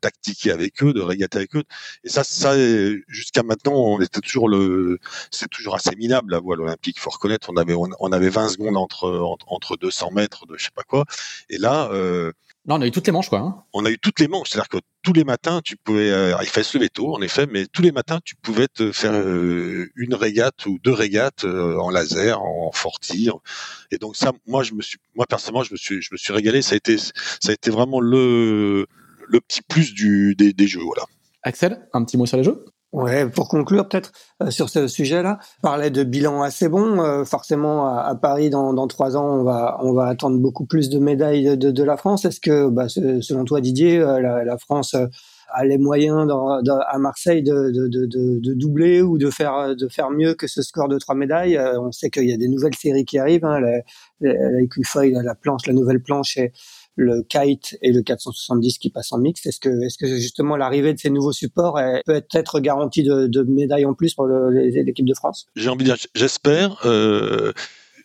tactiquer avec eux, de régater avec eux. Et ça, ça jusqu'à maintenant, on était toujours le, c'est toujours assez minable la voile olympique. Faut reconnaître, on avait on, avait 20 secondes entre, entre 200 mètres de je sais pas quoi. Et là, euh, Là, on a eu toutes les manches, quoi. Hein. On a eu toutes les manches, c'est-à-dire que tous les matins, tu pouvais, euh, il fallait se lever tôt, en effet, mais tous les matins, tu pouvais te faire euh, une régate ou deux régates euh, en laser, en fortir. Et donc ça, moi, je me suis, moi personnellement, je me suis, je me suis régalé. Ça a été, ça a été vraiment le, le petit plus du, des, des jeux, voilà. Axel, un petit mot sur les jeux? Ouais, pour conclure peut-être euh, sur ce sujet-là, parler de bilan assez bon. Euh, forcément, à, Paris, dans, dans trois ans, on va on va attendre beaucoup plus de médailles de, de la France. Est-ce que, bah, selon toi, Didier, euh, la, la, France a les moyens dans, à Marseille de, de, de, de, doubler ou de faire de faire mieux que ce score de trois médailles? On sait qu'il y a des nouvelles séries qui arrivent. Hein, la, la, la planche, la nouvelle planche est le kite et le 470 qui passent en mixte. Est-ce que, est-ce que justement l'arrivée de ces nouveaux supports peut être garantie de, de médailles en plus pour l'équipe de France? J'ai envie de dire, j'espère. Euh,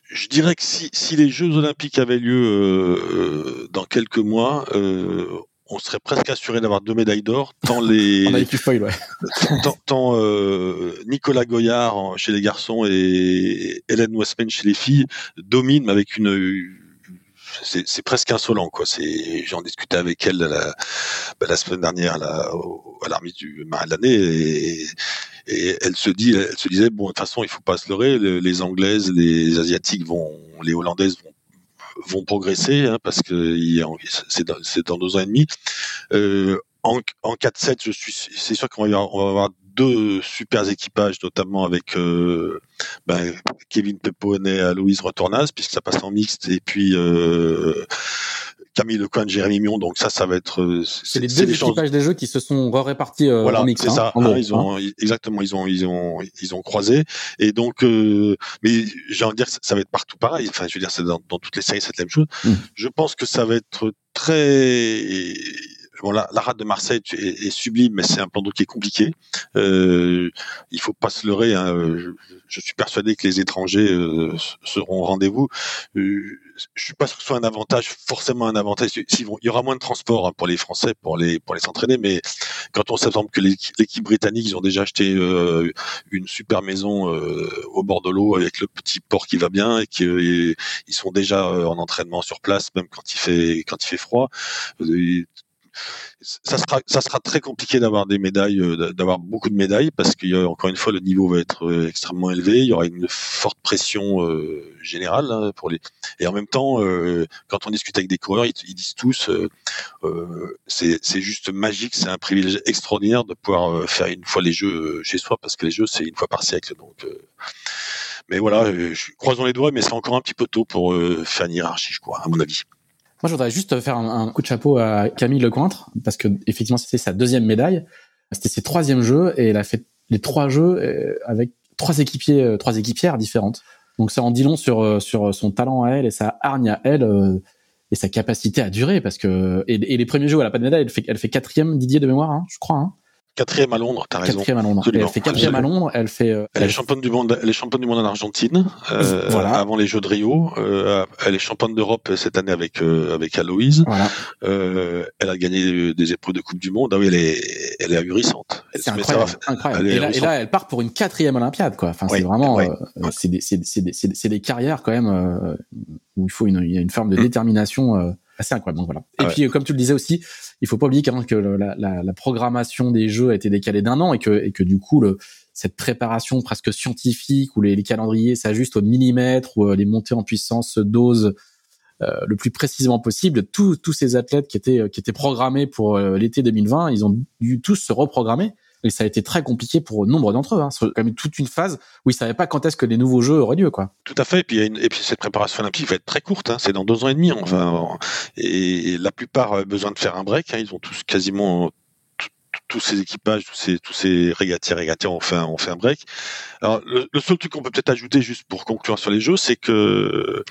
je dirais que si, si, les Jeux Olympiques avaient lieu euh, dans quelques mois, euh, on serait presque assuré d'avoir deux médailles d'or, tant les. on a foil, ouais. tant, tant euh, Nicolas Goyard chez les garçons et Hélène Westman chez les filles dominent avec une c'est presque insolent quoi. C'est j'en discutais avec elle la, bah, semaine dernière à l'armée du marin de l'année et, elle se dit, elle se disait bon de toute façon il faut pas se leurrer, les anglaises, les asiatiques vont, les hollandaises vont vont progresser hein, parce que c'est dans, deux ans et demi. Euh, en, en 4-7, je suis, c'est sûr qu'on va, on va avoir deux super équipages, notamment avec euh, ben, Kevin Pepone et Louise Retornaz, puisque ça passe en mixte, et puis euh, Camille Lecoin, Jérémy Mion. Donc ça, ça va être. Euh, c'est les deux équipages des jeux qui se sont répartis euh, voilà, en mixte. C'est ça. Hein, ils ont hein. exactement, ils ont ils ont ils ont croisé. Et donc, mais j'ai envie de dire, ça va être partout pareil. Enfin, je veux dire, dans, dans toutes les séries, c'est la même chose. Mm. Je pense que ça va être très bon, la, la rade de Marseille est, sublime, mais c'est un plan d'eau qui est compliqué. Euh, il faut pas se leurrer. Hein. Je, suis persuadé que les étrangers euh, seront au rendez-vous. Euh, je suis pas sûr que ce soit un avantage, forcément un avantage. il y aura moins de transport hein, pour les Français, pour les pour les s'entraîner, mais quand on s'attend que l'équipe britannique, ils ont déjà acheté euh, une super maison euh, au bord de l'eau avec le petit port qui va bien et qu'ils sont déjà euh, en entraînement sur place, même quand il fait quand il fait froid ça sera, très compliqué d'avoir des médailles, euh, d'avoir beaucoup de médailles parce qu'il y a encore une fois le niveau va être euh, extrêmement élevé. Il y aura une forte pression euh, générale hein, pour les. Et en même temps, quand on discute avec des coureurs, ils, disent tous, c'est juste magique, c'est un privilège extraordinaire de pouvoir faire une fois les jeux chez soi parce que les jeux c'est une fois par siècle. Donc, mais voilà, croisons les doigts, mais c'est encore un petit peu tôt pour faire une hiérarchie, je crois, à mon avis. Moi, je voudrais juste faire un, coup de chapeau à Camille Lecointre parce que effectivement, c'était sa deuxième médaille. C'était ses troisième jeux et elle a fait les trois jeux euh, avec trois équipiers, euh, trois équipières différentes. Donc ça en dit long sur euh, sur son talent à elle et sa hargne à elle et sa capacité à durer parce que et, les premiers jeux elle a pas de médaille. Elle fait elle fait quatrième Didier de mémoire, hein, je crois. Hein. Quatrième à Londres, t'as raison. Quatrième à Londres. Elle fait quatrième à Londres. Elle fait. Euh, elle, est championne du monde. Elle est championne du monde en Argentine. Euh, voilà. Avant les Jeux de Rio. Euh, elle est championne d'Europe cette année avec euh, avec Aloïse. Voilà. Euh, elle a gagné des épreuves de Coupe du Monde. Ah oui, elle est elle est ahurissante. C'est incroyable. incroyable. Et, là, et, là, elle part pour une quatrième Olympiade, quoi. Enfin, c'est vraiment. c'est des c'est des, des, des carrières quand même où il faut une il y a une forme de mm. détermination assez incroyable. Donc voilà. Et ah puis, comme tu le disais aussi, il faut pas oublier que la, la, la, programmation des jeux a été décalée d'un an et que, et que du coup, le, cette préparation presque scientifique où les, les calendriers s'ajustent au millimètre, où euh, les montées en puissance se dosent euh, le plus précisément possible. Tous, tous ces athlètes qui étaient, qui étaient programmés pour euh, l'été 2020, ils ont dû tous se reprogrammer et ça a été très compliqué pour nombre d'entre eux. Hein. C'est quand même toute une phase où ils savaient pas quand est-ce que les nouveaux jeux auraient lieu, quoi. Tout à fait. Et puis, et puis cette préparation olympique va être très courte. Hein. C'est dans deux ans et demi. Enfin, et, la plupart ont besoin de faire un break. Hein. Ils ont tous quasiment tous ces équipages, tous ces, tous ces régatiers, régatiers ont fait, un, ont fait un break. Alors, le, seul truc qu'on peut peut-être ajouter juste pour conclure sur les jeux, c'est que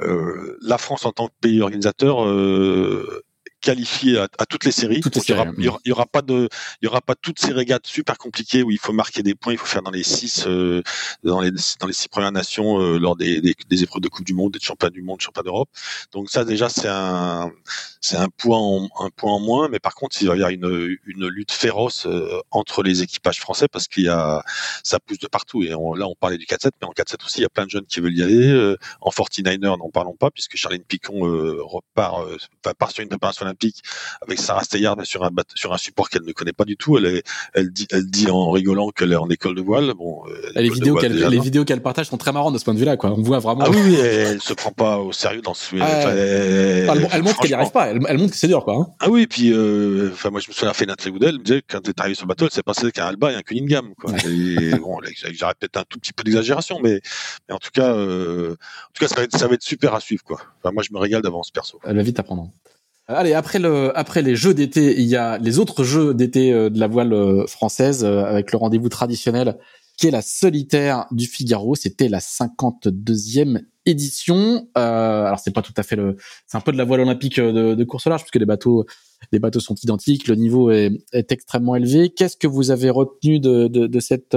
euh, la France en tant que pays organisateur euh, qualifié à, à, toutes les séries. il, y aura, pas de, il y aura pas toutes ces régates super compliquées où il faut marquer des points, il faut faire dans les six, euh, dans les dans les six premières nations euh, lors des, des, des, épreuves de Coupe du Monde, des championnats du monde, championnats d'Europe. Donc ça déjà c'est un c'est un point en, un point en moins, mais par contre il va y avoir une une lutte féroce euh, entre les équipages français parce qu'il y a ça pousse de partout et on, là on parlait du 4-7, mais en 4-7 aussi il y a plein de jeunes qui veulent y aller. en 49er n'en parlons pas puisque Charlène Picon repart part sur une préparation olympique avec Sarah Steillard sur un sur un support qu'elle ne connaît pas du tout. Elle est, elle dit, elle dit en rigolant qu'elle est en école de voile. Bon, euh, les vidéos qu'elle, les vidéos qu'elle partage sont très marrantes de ce point de vue-là, quoi. On voit vraiment. Ah oui, elle se prend pas au sérieux dans ce. Ah, elle, montre qu'elle n'y arrive pas. Elle, montre que c'est dur, quoi. Hein. Ah oui, puis euh, enfin moi je me souviens fait Nathalie Goudel, elle me disait quand elle est arrivée sur le bateau, elle s'est passée qu'un Alba et un Cunningham, quoi. et, bon, j'arrête peut-être un tout petit peu d'exagération, mais, mais, en tout cas, euh, en tout cas, ça va, être, ça va être super à suivre, quoi. Enfin, moi je me régale d'avance perso. Elle va vite apprendre. Allez, après le après les jeux d'été, il y a les autres jeux d'été euh, de la voile euh, française euh, avec le rendez-vous traditionnel qui est la solitaire du Figaro. C'était la 52e édition. Euh, alors c'est pas tout à fait le, c'est un peu de la voile olympique de, de course large puisque les bateaux les bateaux sont identiques, le niveau est, est extrêmement élevé. Qu'est-ce que vous avez retenu de, de, de cette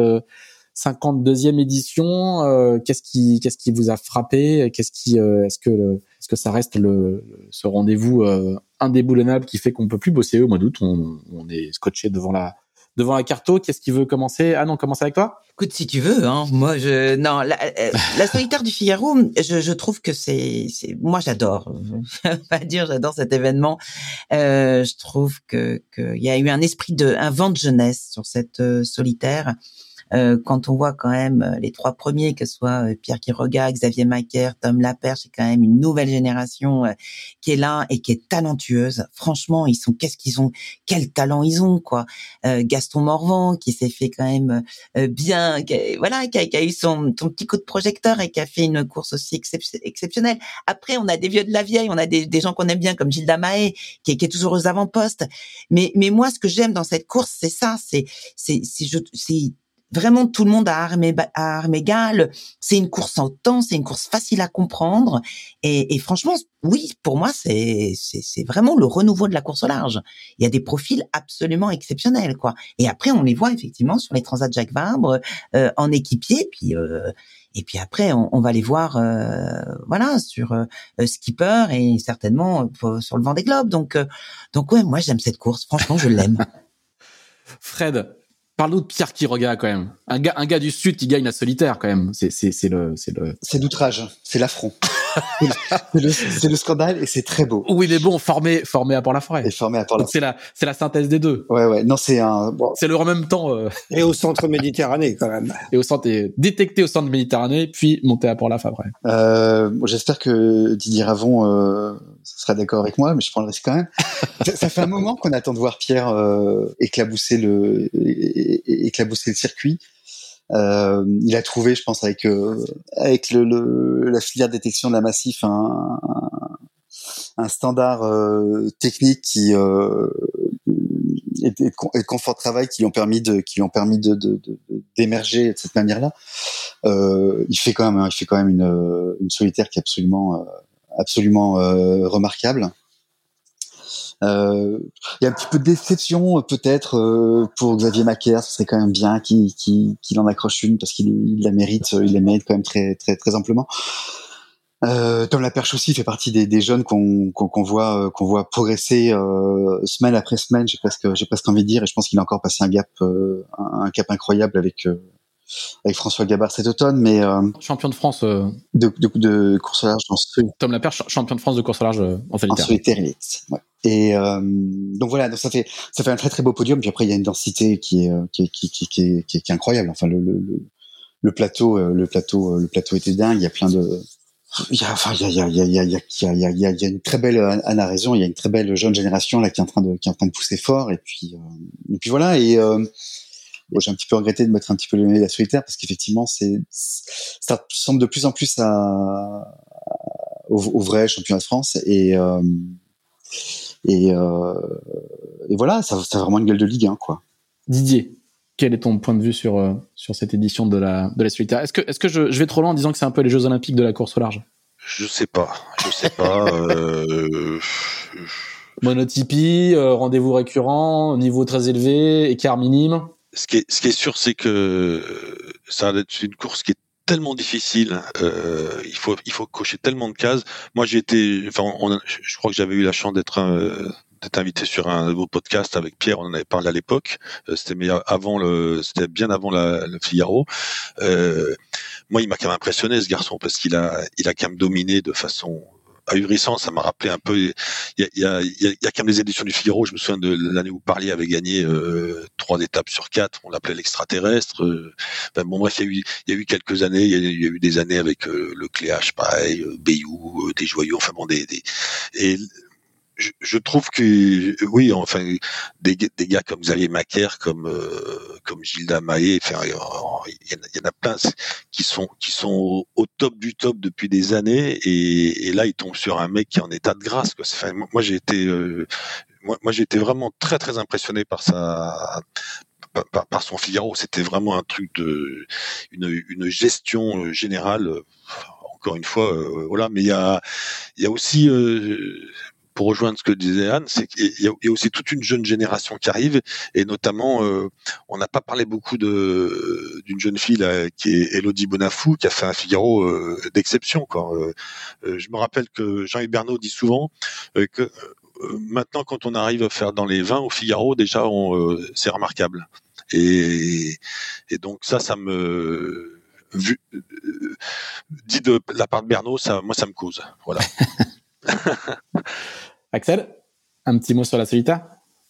52e édition euh, Qu'est-ce qui qu'est-ce qui vous a frappé Qu'est-ce qui est-ce que le, que ça reste le, ce rendez-vous euh, indéboulonnable qui fait qu'on peut plus bosser au mois d'août. On, est scotché devant la devant la carto. Qu'est-ce qui veut commencer? Ah non, commencer avec toi? Écoute, si tu veux, hein. Moi, je non, la, euh, solitaire du Figaro, je, trouve que c'est, c'est, moi, j'adore. Je vais pas dire, j'adore cet événement. Euh, je trouve que qu'il y a eu un esprit de, un vent de jeunesse sur cette euh, solitaire. Euh, quand on voit quand même euh, les trois premiers, que ce soit euh, Pierre Quiroga, Xavier Macaire, Tom Laperche, c'est quand même une nouvelle génération qui est là et qui est talentueuse. Franchement, ils sont, qu'est-ce qu'ils ont, quel talent ils ont, quoi. Gaston Morvan, qui s'est fait quand même bien, qui voilà, qui a, eu son, son, petit coup de projecteur et qui a fait une course aussi exceptionnelle. Après, on a des vieux de la vieille, on a des, des gens qu'on aime bien comme Gilles Damae, qui, qui est toujours aux avant-postes. Mais, mais moi, ce que j'aime dans cette course, c'est ça, c'est, c'est, c'est vraiment tout le monde à armes, égales. C'est une course en temps, c'est une course facile à comprendre. Et, franchement, oui, pour moi, c'est, vraiment le renouveau de la course au large. Il y a des profils absolument exceptionnels, quoi. Et après, on les voit effectivement sur les Transats Jacques Vabre euh, en équipier, puis euh, et puis après, on, va les voir, euh, voilà, sur euh, Skipper et certainement sur le vent des globes. Donc, donc ouais, moi j'aime cette course. Franchement, je l'aime. Fred, Parle-nous de Pierre Quiroga quand même. Un gars, un gars du sud qui gagne la solitaire quand même. C'est, c'est, c'est le, c'est le. C'est l'outrage, c'est l'affront. c'est le, scandale et c'est très beau. Oui, il est bon, formé, formé à Port-la-Forêt. Et formé à Port-la-Forêt. C'est la, c'est la synthèse des deux. Ouais, ouais. Non, c'est un. C'est le en même temps. Euh... Et au centre Méditerranée quand même. Et au centre, détecté au centre Méditerranée, puis monté à Port-la-Forêt. Euh, j'espère que Didier Ravon euh, sera d'accord avec moi, mais je prends le risque quand même. ça, fait un moment qu'on attend de voir Pierre euh, éclabousser le éclabousser le circuit. Euh, il a trouvé, je pense, avec euh, avec le, le, la filière de détection de la massif, un, un standard euh, technique qui euh, et, de, confort de travail qui lui ont permis de qui lui ont permis de d'émerger de, de, cette manière-là. Euh, il fait quand même il fait quand même une, une solitaire qui est absolument absolument remarquable. Euh, il y a un petit peu de déception peut-être euh, pour Xavier Macaire. Ce serait quand même bien qu'il qu'il en accroche une parce qu'il la mérite, il la mérite quand même très très très amplement. Euh, Tom Laperche aussi fait partie des, des jeunes qu'on qu'on voit euh, qu'on voit progresser euh, semaine après semaine. J'ai presque j'ai presque envie de dire et je pense qu'il a encore passé un gap euh, un cap incroyable avec avec François Gabard cet automne, mais euh, champion de France euh, de, de, de, course au large dans ce Tom Laperche, champion de France de course au large euh, en solitaire. En solitaire ouais. Et donc voilà, donc ça fait ça fait un très très beau podium. Puis après il y a une densité qui est qui est, qui, qui, qui, est, qui est incroyable. Enfin le, le, le plateau le plateau le plateau était dingue. Il y a plein de il y a, enfin, il y a, il y a, il y a, il y a, il y a, il y a, il y a une très belle, Anna a raison, il y a une très belle jeune génération là qui est en train de, qui est en train de pousser fort, et puis, et puis voilà, et j'ai un petit peu regretté de mettre un petit peu le nez de la solitaire parce qu'effectivement, c'est, ça ressemble de plus en plus à, au, vrai championnat de France et euh, et, euh, et voilà, ça, ça a vraiment une gueule de Ligue 1, quoi. Didier, quel est ton point de vue sur euh, sur cette édition de la de la solitaire? Est-ce que est-ce que je, je, vais trop loin en disant que c'est un peu les Jeux Olympiques de la course au large? Je sais pas, je sais pas. euh... Monotypie, rendez-vous récurrent, niveau très élevé, écart minime ce qui est, ce qui est sûr, c'est que ça être une course qui est tellement difficile. Euh, il faut, il faut cocher tellement de cases. Moi, j'ai été, enfin, on je crois que j'avais eu la chance d'être euh, d'être invité sur un nouveau podcast avec Pierre. On en avait parlé à l'époque. Euh, c'était avant le, c'était bien avant la, le Figaro. Euh, moi, il m'a quand même impressionné ce garçon parce qu'il a, il a quand même dominé de façon ahurissant. Ça m'a rappelé un peu. Il y a, il y, a, y a quand même les éditions du Figaro. Je me souviens de l'année où Parlier avait gagné euh, trois étapes sur quatre. On l'appelait l'extraterrestre. Euh, bon bref, il y a eu, y a eu quelques années. Il y a, eu des années avec euh, le Cléache, pareil, euh, Bayou, des Joyaux. Enfin bon, des, des et je, trouve que oui, enfin des, des gars comme Xavier Macaire, comme euh, comme Gilda Maé, enfin il y, en a plein qui sont qui sont au, top du top depuis des années et, et, là ils tombent sur un mec qui est en état de grâce. Quoi. Enfin, moi, j'ai été euh, moi, moi j'ai été vraiment très très impressionné par sa par, par son Figaro. C'était vraiment un truc de une, une gestion euh, générale encore une fois, euh, voilà. Mais il y a, il y a aussi, euh, pour rejoindre ce que disait Anne, c'est qu'il y, a aussi toute une jeune génération qui arrive, et notamment, euh, on n'a pas parlé beaucoup de d'une jeune fille là, qui est Elodie Bonafou, qui a fait un Figaro euh, d'exception. Euh, je me rappelle que Jean-Yves Bernot dit souvent que maintenant, quand on arrive à faire dans les 20 au Figaro, déjà, c'est remarquable. Et, donc ça, ça me dit de la part de Bernot, ça, moi, ça me cause. Voilà. Axel, un petit mot sur la solitaire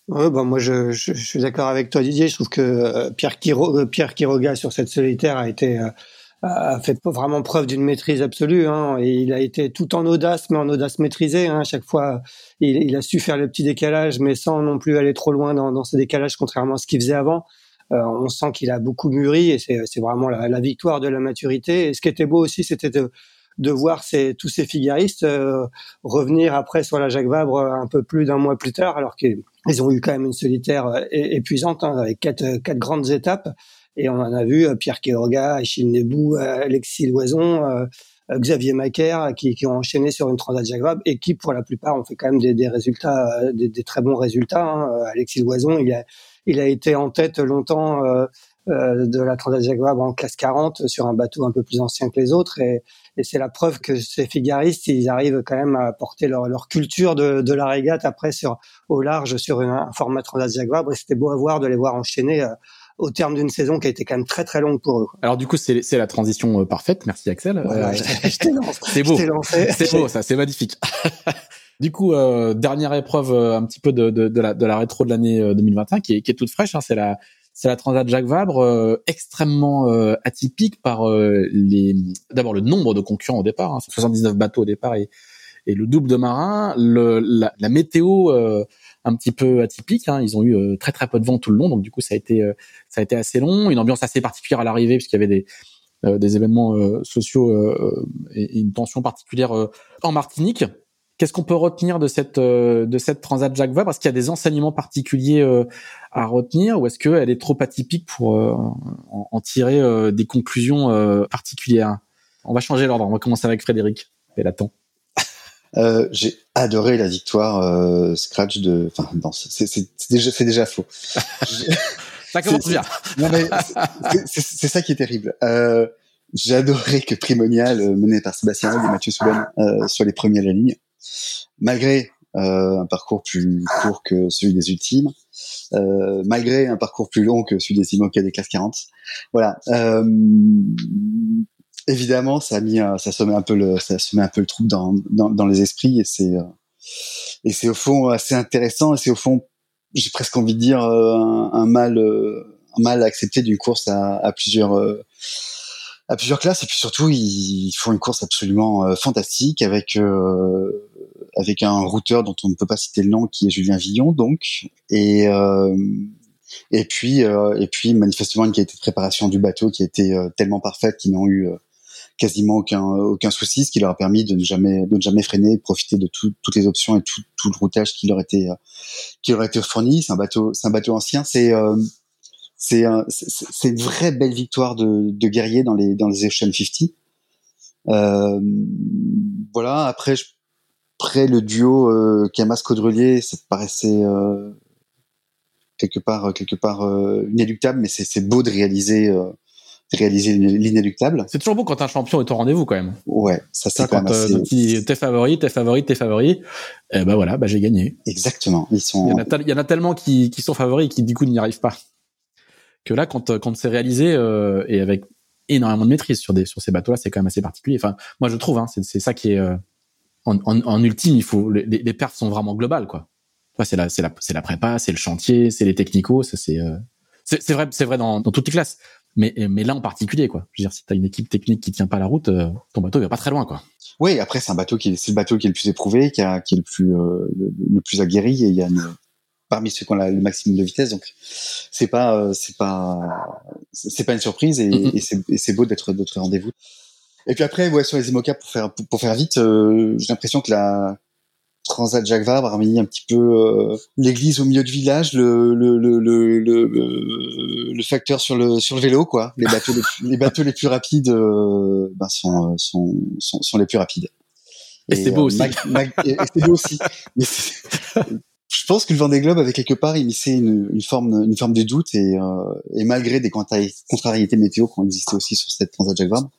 Ouais, bah moi je, suis d'accord avec toi Didier. Je trouve que euh, Pierre, Quiro, Pierre Quiroga sur cette solitaire a été euh, fait vraiment preuve d'une maîtrise absolue. Hein, et il a été tout en audace, mais en audace maîtrisée. Hein, chaque fois, il, a su faire le petit décalage, mais sans non plus aller trop loin dans, ce décalage, contrairement à ce qu'il faisait avant. Euh, on sent qu'il a beaucoup mûri et c'est vraiment la, la, victoire de la maturité. Et ce qui était beau aussi, c'était de de voir ces, tous ces figaristes euh, revenir après sur la Jacques Vabre un peu plus d'un mois plus tard, alors qu'ils ont eu quand même une solitaire euh, épuisante hein, avec quatre, euh, quatre grandes étapes. Et on en a vu Pierre Quiroga, Achille Nebou, Alexis Loison, Xavier Macaire, qui, qui, ont enchaîné sur une Transat Jacques Vabre et qui, pour la plupart, ont fait quand même des, des résultats, des, des, très bons résultats. Hein. Alexis Loison, il a, il a été en tête longtemps euh, de la Transat Jacques Vabre en classe 40 sur un bateau un peu plus ancien que les autres. Et, et c'est la preuve que ces figaristes, ils arrivent quand même à porter leur, leur culture de, de, la régate après sur au large sur un format Transat Jacques Vabre. Et c'était beau à voir de les voir enchaîner euh, au terme d'une saison qui a été quand même très très longue pour eux. Alors du coup, c'est la transition euh, parfaite. Merci Axel. c'est beau. C'est beau, ça, c'est magnifique. du coup, euh, dernière épreuve un petit peu de, de, de, la, de la rétro de l'année 2021 qui est, qui est toute fraîche. Hein, c'est la c'est la Transat Jacques Vabre euh, extrêmement euh, atypique par euh, les d'abord le nombre de concurrents au départ, hein, 79 bateaux au départ et, le double de marins, la, météo un petit peu atypique. Hein, ils ont eu très très peu de vent tout le long, donc du coup ça a été assez long, une ambiance assez particulière à l'arrivée puisqu'il y avait des événements sociaux et, une tension particulière en Martinique. Qu'est-ce qu'on peut retenir de cette euh, de cette Transat Jacques Vabre? Est-ce qu'il y a des enseignements particuliers euh, à retenir ou est-ce qu'elle est trop atypique pour euh, en, tirer des conclusions particulières? On va changer l'ordre. On va commencer avec Frédéric. Et l'attend. Euh, j'ai adoré la victoire scratch de. Enfin, non, c'est déjà, c'est déjà faux. ça commence bien. c'est ça qui est terrible. Euh, j'ai adoré que Primonial, mené par Sébastien et Mathieu euh, soit les premiers à la ligne malgré euh, un parcours plus court que celui des ultimes, euh, malgré un parcours plus long que celui des Imoca des classes 40. Voilà. Euh, évidemment, ça a mis, ça se met un peu le, ça se met un peu le trouble dans, dans, dans les esprits et c'est, et c'est au fond assez intéressant et c'est au fond, j'ai presque envie de dire un, un mal, un mal accepté d'une course à, à plusieurs à plusieurs classes et puis surtout ils font une course absolument euh, fantastique avec euh, avec un routeur dont on ne peut pas citer le nom qui est Julien Villon donc et euh, Et puis, et puis manifestement une qualité de préparation du bateau qui a été tellement parfaite qu'ils n'ont eu quasiment aucun aucun souci, ce qui leur a permis de ne jamais de ne jamais freiner, de profiter de toutes les options et tout, tout le routage qui leur était qui leur était fourni. C'est un bateau c'est un bateau ancien. C'est c'est c'est une vraie belle victoire de, de guerrier dans les dans les Ocean 50. Euh, voilà. Après, je, après le duo euh, Camas Caudrelier, ça paraissait euh, quelque part quelque part euh, inéluctable, mais c'est beau de réaliser euh, réaliser l'inéluctable. C'est toujours beau quand un champion est au rendez-vous quand même. Ouais, ça c'est quand même assez... t'es favori, t'es favori, t'es favori. Et ben voilà, bah j'ai gagné. Exactement. Ils sont. Il y en a, il y en a tellement qui, qui sont favoris et qui du coup n'y arrivent pas que là, quand, quand c'est réalisé euh, et avec énormément de maîtrise sur des sur ces bateaux-là, c'est quand même assez particulier. Enfin, moi je trouve, hein, c'est ça qui est euh, en, en, en, ultime, il faut les, les pertes sont vraiment globales, quoi. C'est la c'est la c'est la prépa, c'est le chantier, c'est les technicaux, c'est euh, c'est vrai c'est vrai dans, dans toutes les classes. Mais mais là en particulier, quoi. Je veux dire, si t'as une équipe technique qui tient pas la route, euh, ton bateau il va pas très loin, quoi. Oui, après c'est un bateau qui c'est le bateau qui est le plus éprouvé, qui, a, qui est le plus euh, le, le, plus aguerri et il y a une parmi ceux qui ont le maximum de vitesse. Donc c'est pas c'est pas c'est pas une surprise et, mm-hmm. et c'est beau d'être d'autres rendez-vous. Et puis après, ouais, sur les IMOCA pour faire pour, faire vite, euh, j'ai l'impression que la Transat Jacques Vabre a mis un petit peu euh, l'église au milieu du village, le le, le le, le, facteur sur le sur le vélo quoi. Les bateaux les, plus, les bateaux les plus rapides ben, sont, sont, sont sont les plus rapides. Et, c'est beau aussi. et, c'est beau aussi. Mais je pense que le Vendée Globe avait quelque part initié une, une forme, une forme de doute et, euh, et malgré des contrariétés météo qui ont existé aussi sur cette Transat Jacques Vabre,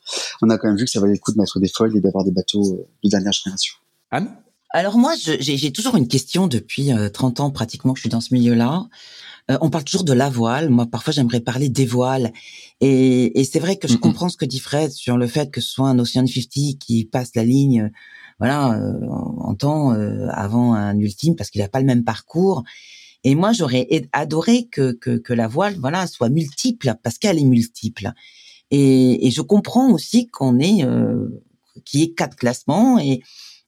on a quand même vu que ça valait le coup de mettre des foils et d'avoir des bateaux euh, de dernière génération. Anne? Alors moi, j'ai toujours une question depuis 30 euh, ans pratiquement que je suis dans ce milieu-là. Euh, on parle toujours de la voile. Moi, parfois, j'aimerais parler des voiles. Et, et c'est vrai que je comprends ce que dit Fred sur le fait que ce soit un Ocean 50 qui passe la ligne voilà, euh, en euh, avant un ultime parce qu'il n'a pas le même parcours. Et moi, j'aurais adoré que, que, que, la voile, voilà, soit multiple parce qu'elle est multiple. Et, et, je comprends aussi qu'on est, euh, qu'il y ait quatre classements et,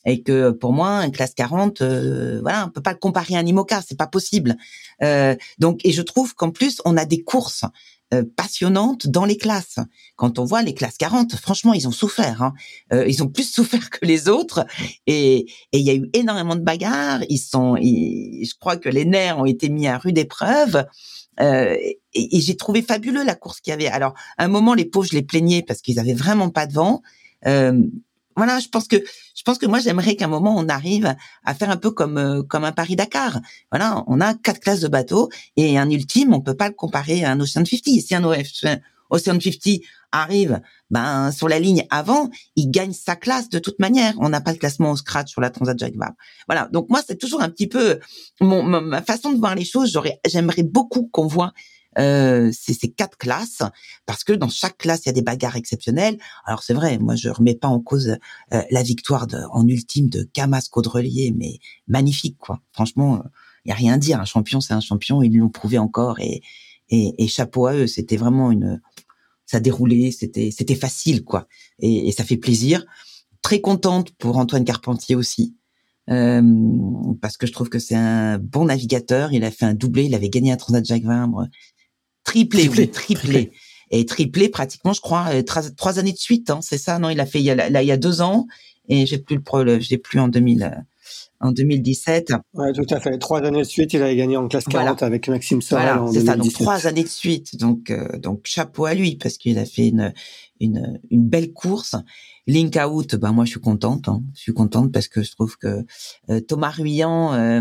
et que pour moi, un classe 40, euh, voilà, on peut pas comparer à un IMOCA, c'est pas possible. Euh, donc, et je trouve qu'en plus, on a des courses euh, passionnantes dans les classes. Quand on voit les classes 40, franchement, ils ont souffert. Hein. Euh, ils ont plus souffert que les autres. Et il y a eu énormément de bagarres. Ils sont, je crois que les nerfs ont été mis à rude épreuve. Euh, et, j'ai trouvé fabuleux la course qu'il y avait. Alors, à un moment, les pauvres, je les plaignais parce qu'ils avaient vraiment pas de vent. Euh, voilà, je pense que je pense que moi j'aimerais qu'à un moment on arrive à faire un peu comme euh, comme un Paris Dakar. Voilà, on a quatre classes de bateaux et un ultime, on peut pas le comparer à un Ocean 50. Si un Ocean 50 arrive ben sur la ligne avant, il gagne sa classe de toute manière. On n'a pas de classement au scratch sur la Transat Jacques Vabre. Voilà, donc moi c'est toujours un petit peu mon, ma façon de voir les choses. J'aurais j'aimerais beaucoup qu'on voit euh, c'est ces quatre classes parce que dans chaque classe il y a des bagarres exceptionnelles. Alors c'est vrai, moi je remets pas en cause euh, la victoire de, en ultime de Camas Caudrelier, mais magnifique quoi. Franchement, il y a rien à dire. Un champion c'est un champion, ils l'ont prouvé encore et, et, et chapeau à eux. C'était vraiment une, ça déroulait, c'était c'était facile quoi. Et, et ça fait plaisir. Très contente pour Antoine Carpentier aussi. Euh, parce que je trouve que c'est un bon navigateur. Il a fait un doublé, il avait gagné un Transat Jacques Vabre. Triplé, triplé, oui, triplé. Et triplé pratiquement, je crois, euh, trois, années de suite. Hein, c'est ça, non Il a fait il y a, là, il y a deux ans et j'ai plus le j'ai plus en 2000 euh, en 2017. Ouais, tout à fait. Trois années de suite, il a gagné en classe 40 avec Maxime Sorel voilà, c'est ça. Donc trois années de suite. Donc euh, donc chapeau à lui parce qu'il a fait une une une belle course. Link out, ben moi je suis contente. Hein. Je suis contente parce que je trouve que Thomas Ruyant euh,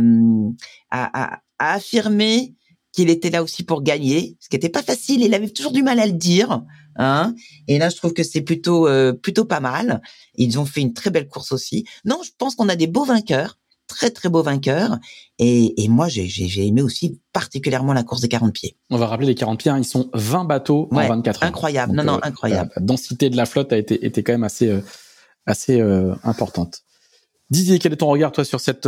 a, a, a affirmé qu'il était là aussi pour gagner, ce qui n'était pas facile. Il avait toujours du mal à le dire. Hein et là, je trouve que c'est plutôt euh, plutôt pas mal. Ils ont fait une très belle course aussi. Non, je pense qu'on a des beaux vainqueurs, très très beaux vainqueurs. Et, et moi, j'ai aimé aussi particulièrement la course des 40 pieds. On va rappeler les 40 pieds, hein, ils sont 20 bateaux en 24 heures. Incroyable, non, non, euh, incroyable. La densité de la flotte a été, était quand même assez, euh, assez importante. Didier, quel est ton regard toi sur cette,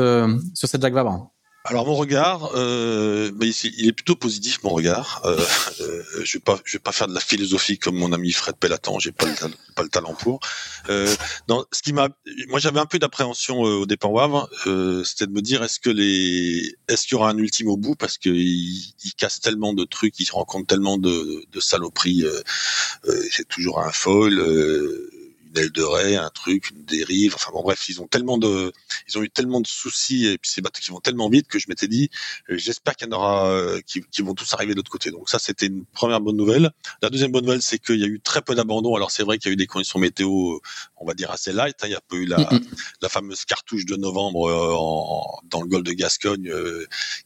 sur cette Jacques Vabre? Alors mon regard, euh, il est plutôt positif mon regard. Euh, euh, je vais pas, je vais pas faire de la philosophie comme mon ami Fred Pellaton, j'ai pas le pas le talent pour. Euh, dans, ce qui m'a, moi j'avais un peu d'appréhension euh, au départ euh, c'était de me dire est-ce que les, est-ce qu'il y aura un ultime au bout? Parce qu'il il casse tellement de trucs, il rencontre tellement de, de saloperies, c'est toujours un foil une aile de raie, un truc, une dérive. Enfin bon, bref, ils ont tellement de, ils ont eu tellement de soucis et puis ces bateaux qui vont tellement vite que je m'étais dit, euh, j'espère qu'il y en aura euh, qui, qui, vont tous arriver de l'autre côté. Donc ça, c'était une première bonne nouvelle. La deuxième bonne nouvelle, c'est qu'il y a eu très peu d'abandon. Alors c'est vrai qu'il y a eu des conditions météo, on va dire assez light. Hein. Il y a peu eu la, la fameuse cartouche de novembre euh, en, dans le golfe de Gascogne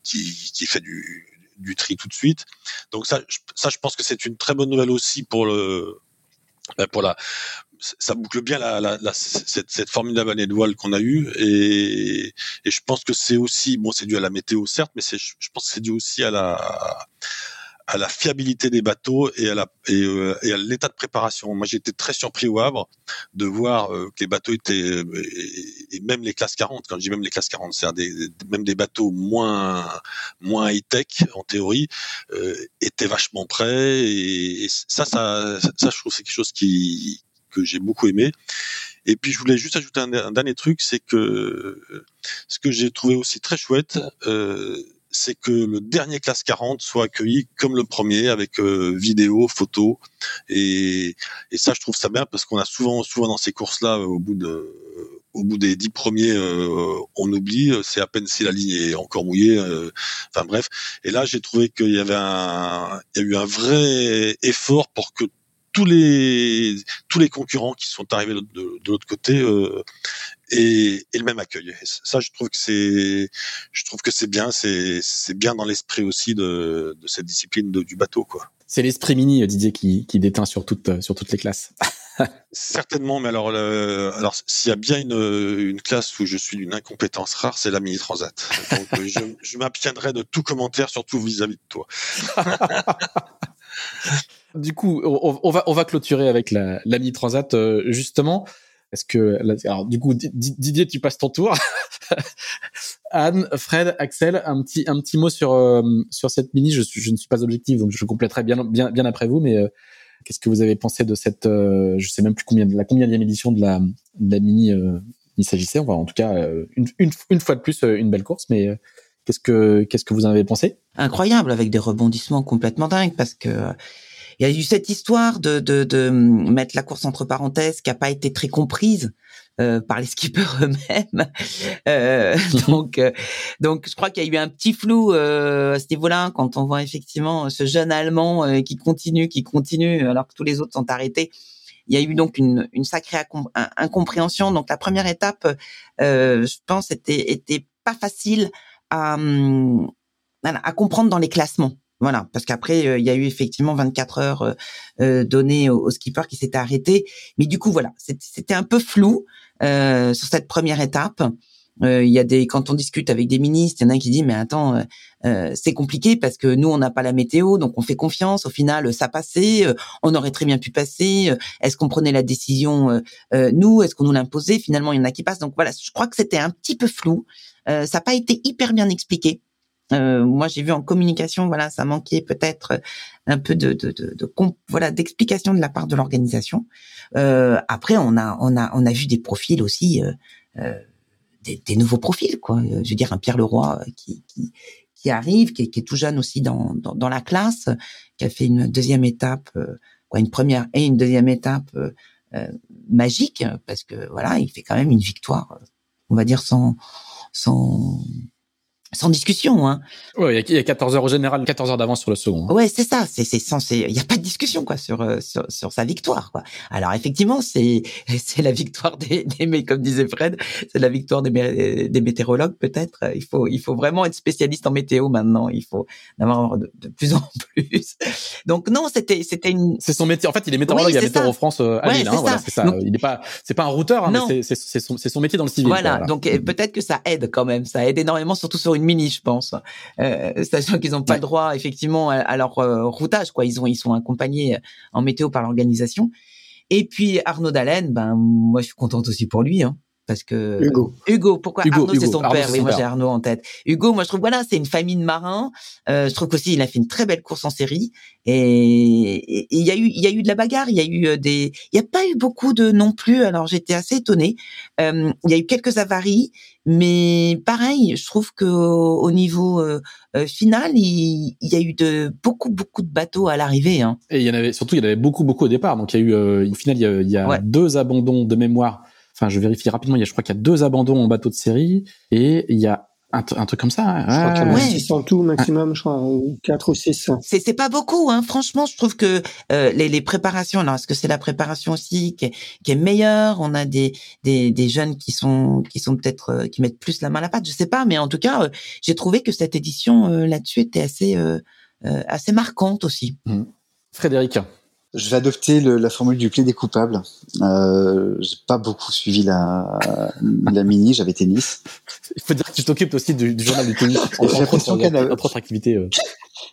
qui, qui fait du du tri tout de suite. Donc ça, ça, je pense que c'est une très bonne nouvelle aussi pour le ben, pour la ça boucle bien la, la, la cette, cette, formidable année de voile qu'on a eue et, et, je pense que c'est aussi bon c'est dû à la météo certes mais je pense que c'est dû aussi à la à la fiabilité des bateaux et à la et, euh, et à l'état de préparation. Moi, été très surpris au Havre de voir euh, que les bateaux étaient euh, et, même les classes 40. Quand je dis même les classes 40, c'est des même des bateaux moins moins high tech en théorie étaient vachement prêts et, ça, ça, ça, je trouve c'est quelque chose qui que j'ai beaucoup aimé. Et puis je voulais juste ajouter un, dernier truc, c'est que ce que j'ai trouvé aussi très chouette, euh, c'est que le dernier classe 40 soit accueilli comme le premier avec euh, vidéo, photo et, et, ça je trouve ça bien parce qu'on a souvent souvent dans ces courses là au bout de au bout des dix premiers, euh, on oublie, c'est à peine si la ligne est encore mouillée. Euh, enfin bref. Et là, j'ai trouvé qu'il y avait un, il y a eu un vrai effort pour que tous les tous les concurrents qui sont arrivés de, de, l'autre côté euh, et, et, le même accueil. ça, je trouve que c'est je trouve que c'est bien, c'est c'est bien dans l'esprit aussi de, de cette discipline de, du bateau, quoi. C'est l'esprit mini Didier qui, qui déteint sur toutes sur toutes les classes. Certainement, mais alors, alors s'il y a bien une, une classe où je suis d'une incompétence rare, c'est la mini transat. Donc je, je m'abstiendrai de tout commentaire, surtout vis-à-vis -vis de toi. du coup, on, va on va clôturer avec la, mini transat euh, justement. Est-ce que alors du coup Didier, tu passes ton tour. Anne, Fred, Axel, un petit un petit mot sur euh, sur cette mini. Je, ne suis pas objectif, donc je compléterai bien bien après vous. Mais euh, qu'est-ce que vous avez pensé de cette Je sais même plus combien la combien édition de la de la mini il s'agissait. Enfin, en tout cas, une, une, une fois de plus, une belle course. Mais qu'est-ce que qu'est-ce que vous en avez pensé? Incroyable, avec des rebondissements complètement dingues, parce que il y a eu cette histoire de, de, de mettre la course entre parenthèses qui a pas été très comprise euh, par les skippers eux-mêmes. Euh, donc, euh, donc, je crois qu'il y a eu un petit flou euh, à ce niveau-là quand on voit effectivement ce jeune Allemand euh, qui continue, qui continue, alors que tous les autres sont arrêtés. Il y a eu donc une, une sacrée incompréhension. Donc, la première étape, je pense, était, était pas facile à, hum, à comprendre dans les classements. Voilà, parce qu'après euh, il y a eu effectivement 24 heures euh, euh, données au, skipper qui s'était arrêté, mais du coup voilà, c'était un peu flou euh, sur cette première étape. Il y a des quand on discute avec des ministres, il y en a un qui dit mais attends c'est compliqué parce que nous on n'a pas la météo donc on fait confiance. Au final ça passait, on aurait très bien pu passer. Est-ce qu'on prenait la décision nous? Est-ce qu'on nous l'imposait? Finalement il y en a qui passent donc voilà je crois que c'était un petit peu flou. ça n'a pas été hyper bien expliqué. Euh, moi, j'ai vu en communication, voilà, ça manquait peut-être un peu de, de, de, de voilà d'explication de la part de l'organisation. Euh, après, on a on a on a vu des profils aussi, euh, euh des, des, nouveaux profils, quoi. Euh, je veux dire un Pierre Leroy qui qui, qui arrive, qui est, qui est, tout jeune aussi dans, dans, dans la classe, qui a fait une deuxième étape, quoi, une première et une deuxième étape magique parce que voilà, il fait quand même une victoire, on va dire sans sans sans discussion. Hein. Ouais, il y, a 14 heures au général, 14 heures d'avance sur le second. Hein. Ouais, c'est ça. C'est c'est censé. Il y a pas de discussion quoi sur euh, sur, sur sa victoire. Quoi. Alors effectivement, c'est c'est la victoire des, des mais comme disait Fred, c'est la victoire des des météorologues peut-être. Il faut il faut vraiment être spécialiste en météo maintenant. Il faut en avoir de, de, plus en plus. Donc non, c'était c'était une. C'est son métier. En fait, il est météorologue à Météo France euh, à Lille. Hein, voilà, c'est ça. il est pas c'est pas un routeur, hein, mais c'est c'est son c'est son métier dans le civil. Voilà. Donc peut-être que ça aide quand même. Ça aide énormément, surtout sur une mini, je pense. Euh, sachant qu'ils n'ont pas le droit effectivement à, leur euh, routage, quoi. Ils ont, ils sont accompagnés en météo par l'organisation. Et puis Arnaud Dalen, ben moi je suis contente aussi pour lui. Hein. Parce que Hugo. Hugo, pourquoi Hugo, Arnaud c'est son Arnaud, père, oui, moi j'ai Arnaud en tête. Hugo, moi je trouve voilà, c'est une famille de marins. Euh, je trouve qu'aussi il a fait une très belle course en série et il y a eu il y a eu de la bagarre, il y a eu euh, des il y a pas eu beaucoup de non plus. Alors j'étais assez étonnée. Euh, il y a eu quelques avaries, mais pareil, je trouve que au au niveau euh, euh, final, il, il y a eu de beaucoup beaucoup de bateaux à l'arrivée. Hein. Et il y en avait surtout, il y en avait beaucoup, beaucoup au départ. Donc il y a eu, euh, au final, il y a, il y a Ouais. deux abandons de mémoire. Enfin, je vérifie rapidement. Il y a, je crois qu'il y a deux abandons en bateau de série et il y a un, un truc comme ça. hein. Je crois qu'il y en a Ouais. 6 en tout maximum, je crois, ou 4 ou 6. C'est c'est pas beaucoup, hein. Franchement, je trouve que euh, les, les préparations. Alors, est-ce que c'est la préparation aussi qui est, qui est meilleure? On a des, des des jeunes qui sont qui sont peut-être euh, qui mettent plus la main à la pâte. Je sais pas, mais en tout cas, euh, j'ai trouvé que cette édition euh, là-dessus était assez euh, euh, assez marquante aussi. Frédéric. Je vais adopter le- la formule du plaidé coupable. Euh, j'ai pas beaucoup suivi la, la mini, j'avais tennis. Il faut dire que tu t'occupes aussi du, du journal du tennis. J'ai l'impression qu'elle a- autres activités. euh.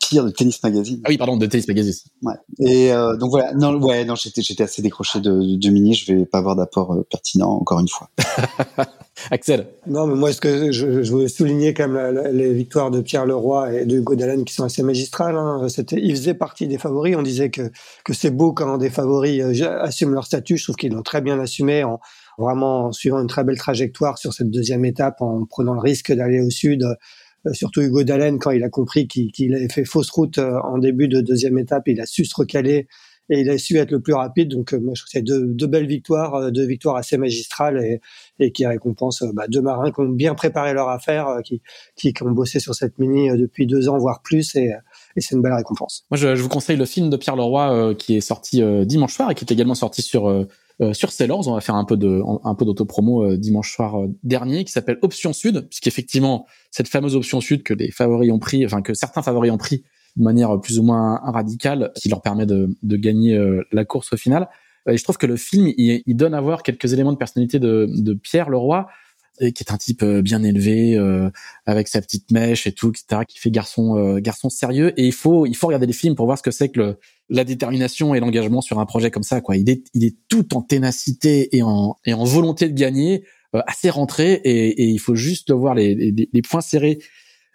Pire, le tennis magazine. Ah oui, pardon, de tennis magazine. Ouais. Et euh, donc voilà, non, ouais, non, j'étais, j'étais assez décroché de, de mini. Je vais pas avoir d'apport euh, pertinent encore une fois. Axel. Non, mais moi, ce que je, je voulais souligner quand même la- la- les victoires de Pierre Leroy et de Hugo Dallène qui sont assez magistrales. Hein. C'était, ils faisaient partie des favoris. On disait que que c'est beau quand des favoris euh, assument leur statut. Je trouve qu'ils l'ont très bien assumé en vraiment en suivant une très belle trajectoire sur cette deuxième étape, en prenant le risque d'aller au sud. Euh, surtout Hugo Dallène, quand il a compris qu'il, avait fait fausse route euh, en début de deuxième étape, il a su se recaler et il a su être le plus rapide. Donc, euh, moi, je trouve que c'est deux, deux belles victoires, deux victoires assez magistrales et, et qui récompensent bah, deux marins qui ont bien préparé leur affaire, qui, qui, qui ont bossé sur cette mini depuis deux ans, voire plus, et, et c'est une belle récompense. Moi, je, je vous conseille le film de Pierre Leroy euh, qui est sorti euh, dimanche soir et qui est également sorti sur euh, euh, sur Sailors. On va faire un peu de un peu d'autopromo euh, dimanche soir euh, dernier, qui s'appelle Option Sud, puisqu'effectivement cette fameuse option Sud que les favoris ont pris, enfin que certains favoris ont pris de manière plus ou moins radicale, qui leur permet de, de gagner euh, la course au final. Et je trouve que le film, il, il donne à voir quelques éléments de personnalité de, de Pierre Leroy, et qui est un type euh, bien élevé, euh, avec sa petite mèche et tout, etc., qui fait garçon euh, garçon sérieux. Et il faut il faut regarder les films pour voir ce que c'est que le, la détermination et l'engagement sur un projet comme ça. Quoi, il est il est tout en ténacité et en et en volonté de gagner, euh, assez rentré. Et, et il faut juste voir les, les, les points serrés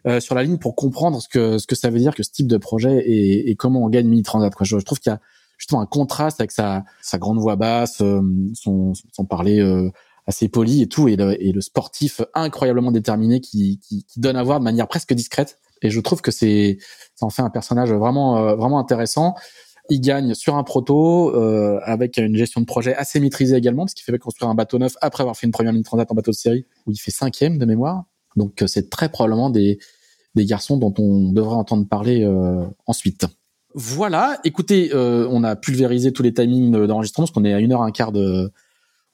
euh, sur la ligne pour comprendre ce que ce que ça veut dire que ce type de projet et, et comment on gagne mini transat. Quoi, je, trouve qu'il y a justement un contraste avec sa sa grande voix basse, euh, son son parler assez poli et tout, et le, et sportif incroyablement déterminé qui, donne à voir de manière presque discrète. Et je trouve que c'est ça en fait un personnage vraiment euh, vraiment intéressant. Il gagne sur un proto euh, avec une gestion de projet assez maîtrisée également, parce qu'il fait construire un bateau neuf après avoir fait une première ligne transat en bateau de série où il fait cinquième de mémoire. Donc euh, c'est très probablement des garçons dont on devrait entendre parler ensuite. Voilà, écoutez, on a pulvérisé tous les timings de- d'enregistrement parce qu'on est à une heure un quart de,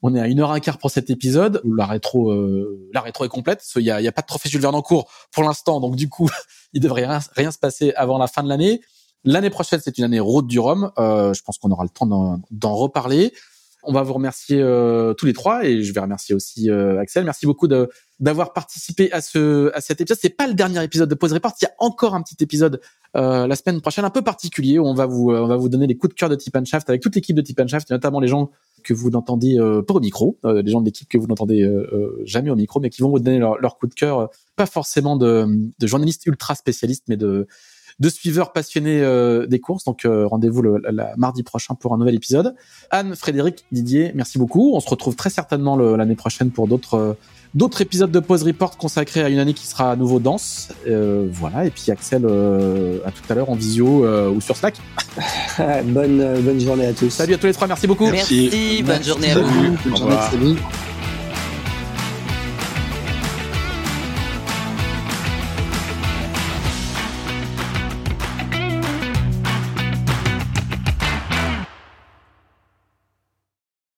on est à une heure un quart pour cet épisode. La rétro, euh, la rétro est complète. Il y a, y a pas de trophée Jules Verne en cours pour l'instant, donc du coup, il devrait rien, se passer avant la fin de l'année. L'année prochaine, c'est une année route du Rhum. Euh, je pense qu'on aura le temps d'en- reparler. On va vous remercier euh, tous les trois et je vais remercier aussi euh, Axel. Merci beaucoup d'avoir participé à ce à cet épisode. C'est pas le dernier épisode de Pause Report. Il y a encore un petit épisode euh, la semaine prochaine, un peu particulier où on va vous euh, on va vous donner les coups de cœur de Tip and Shaft avec toute l'équipe de Tip and Shaft, et notamment les gens que vous n'entendez euh, pas au micro, euh, les gens de l'équipe que vous n'entendez euh, jamais au micro, mais qui vont vous donner leur, coup de cœur, pas forcément de journalistes ultra spécialistes, mais de de suiveurs passionnés euh, des courses. Donc euh, rendez-vous le, la- la mardi prochain pour un nouvel épisode. Anne, Frédéric, Didier, merci beaucoup. On se retrouve très certainement le- l'année prochaine pour d'autres euh, d'autres épisodes de Pause Report consacrés à une année qui sera à nouveau dense. Euh, voilà. Et puis Axel, euh, à tout à l'heure en visio euh, ou sur Slack. bonne, euh, bonne journée à tous. Salut à tous les trois. Merci beaucoup. Merci. Merci, bonne journée à vous. Bonne journée.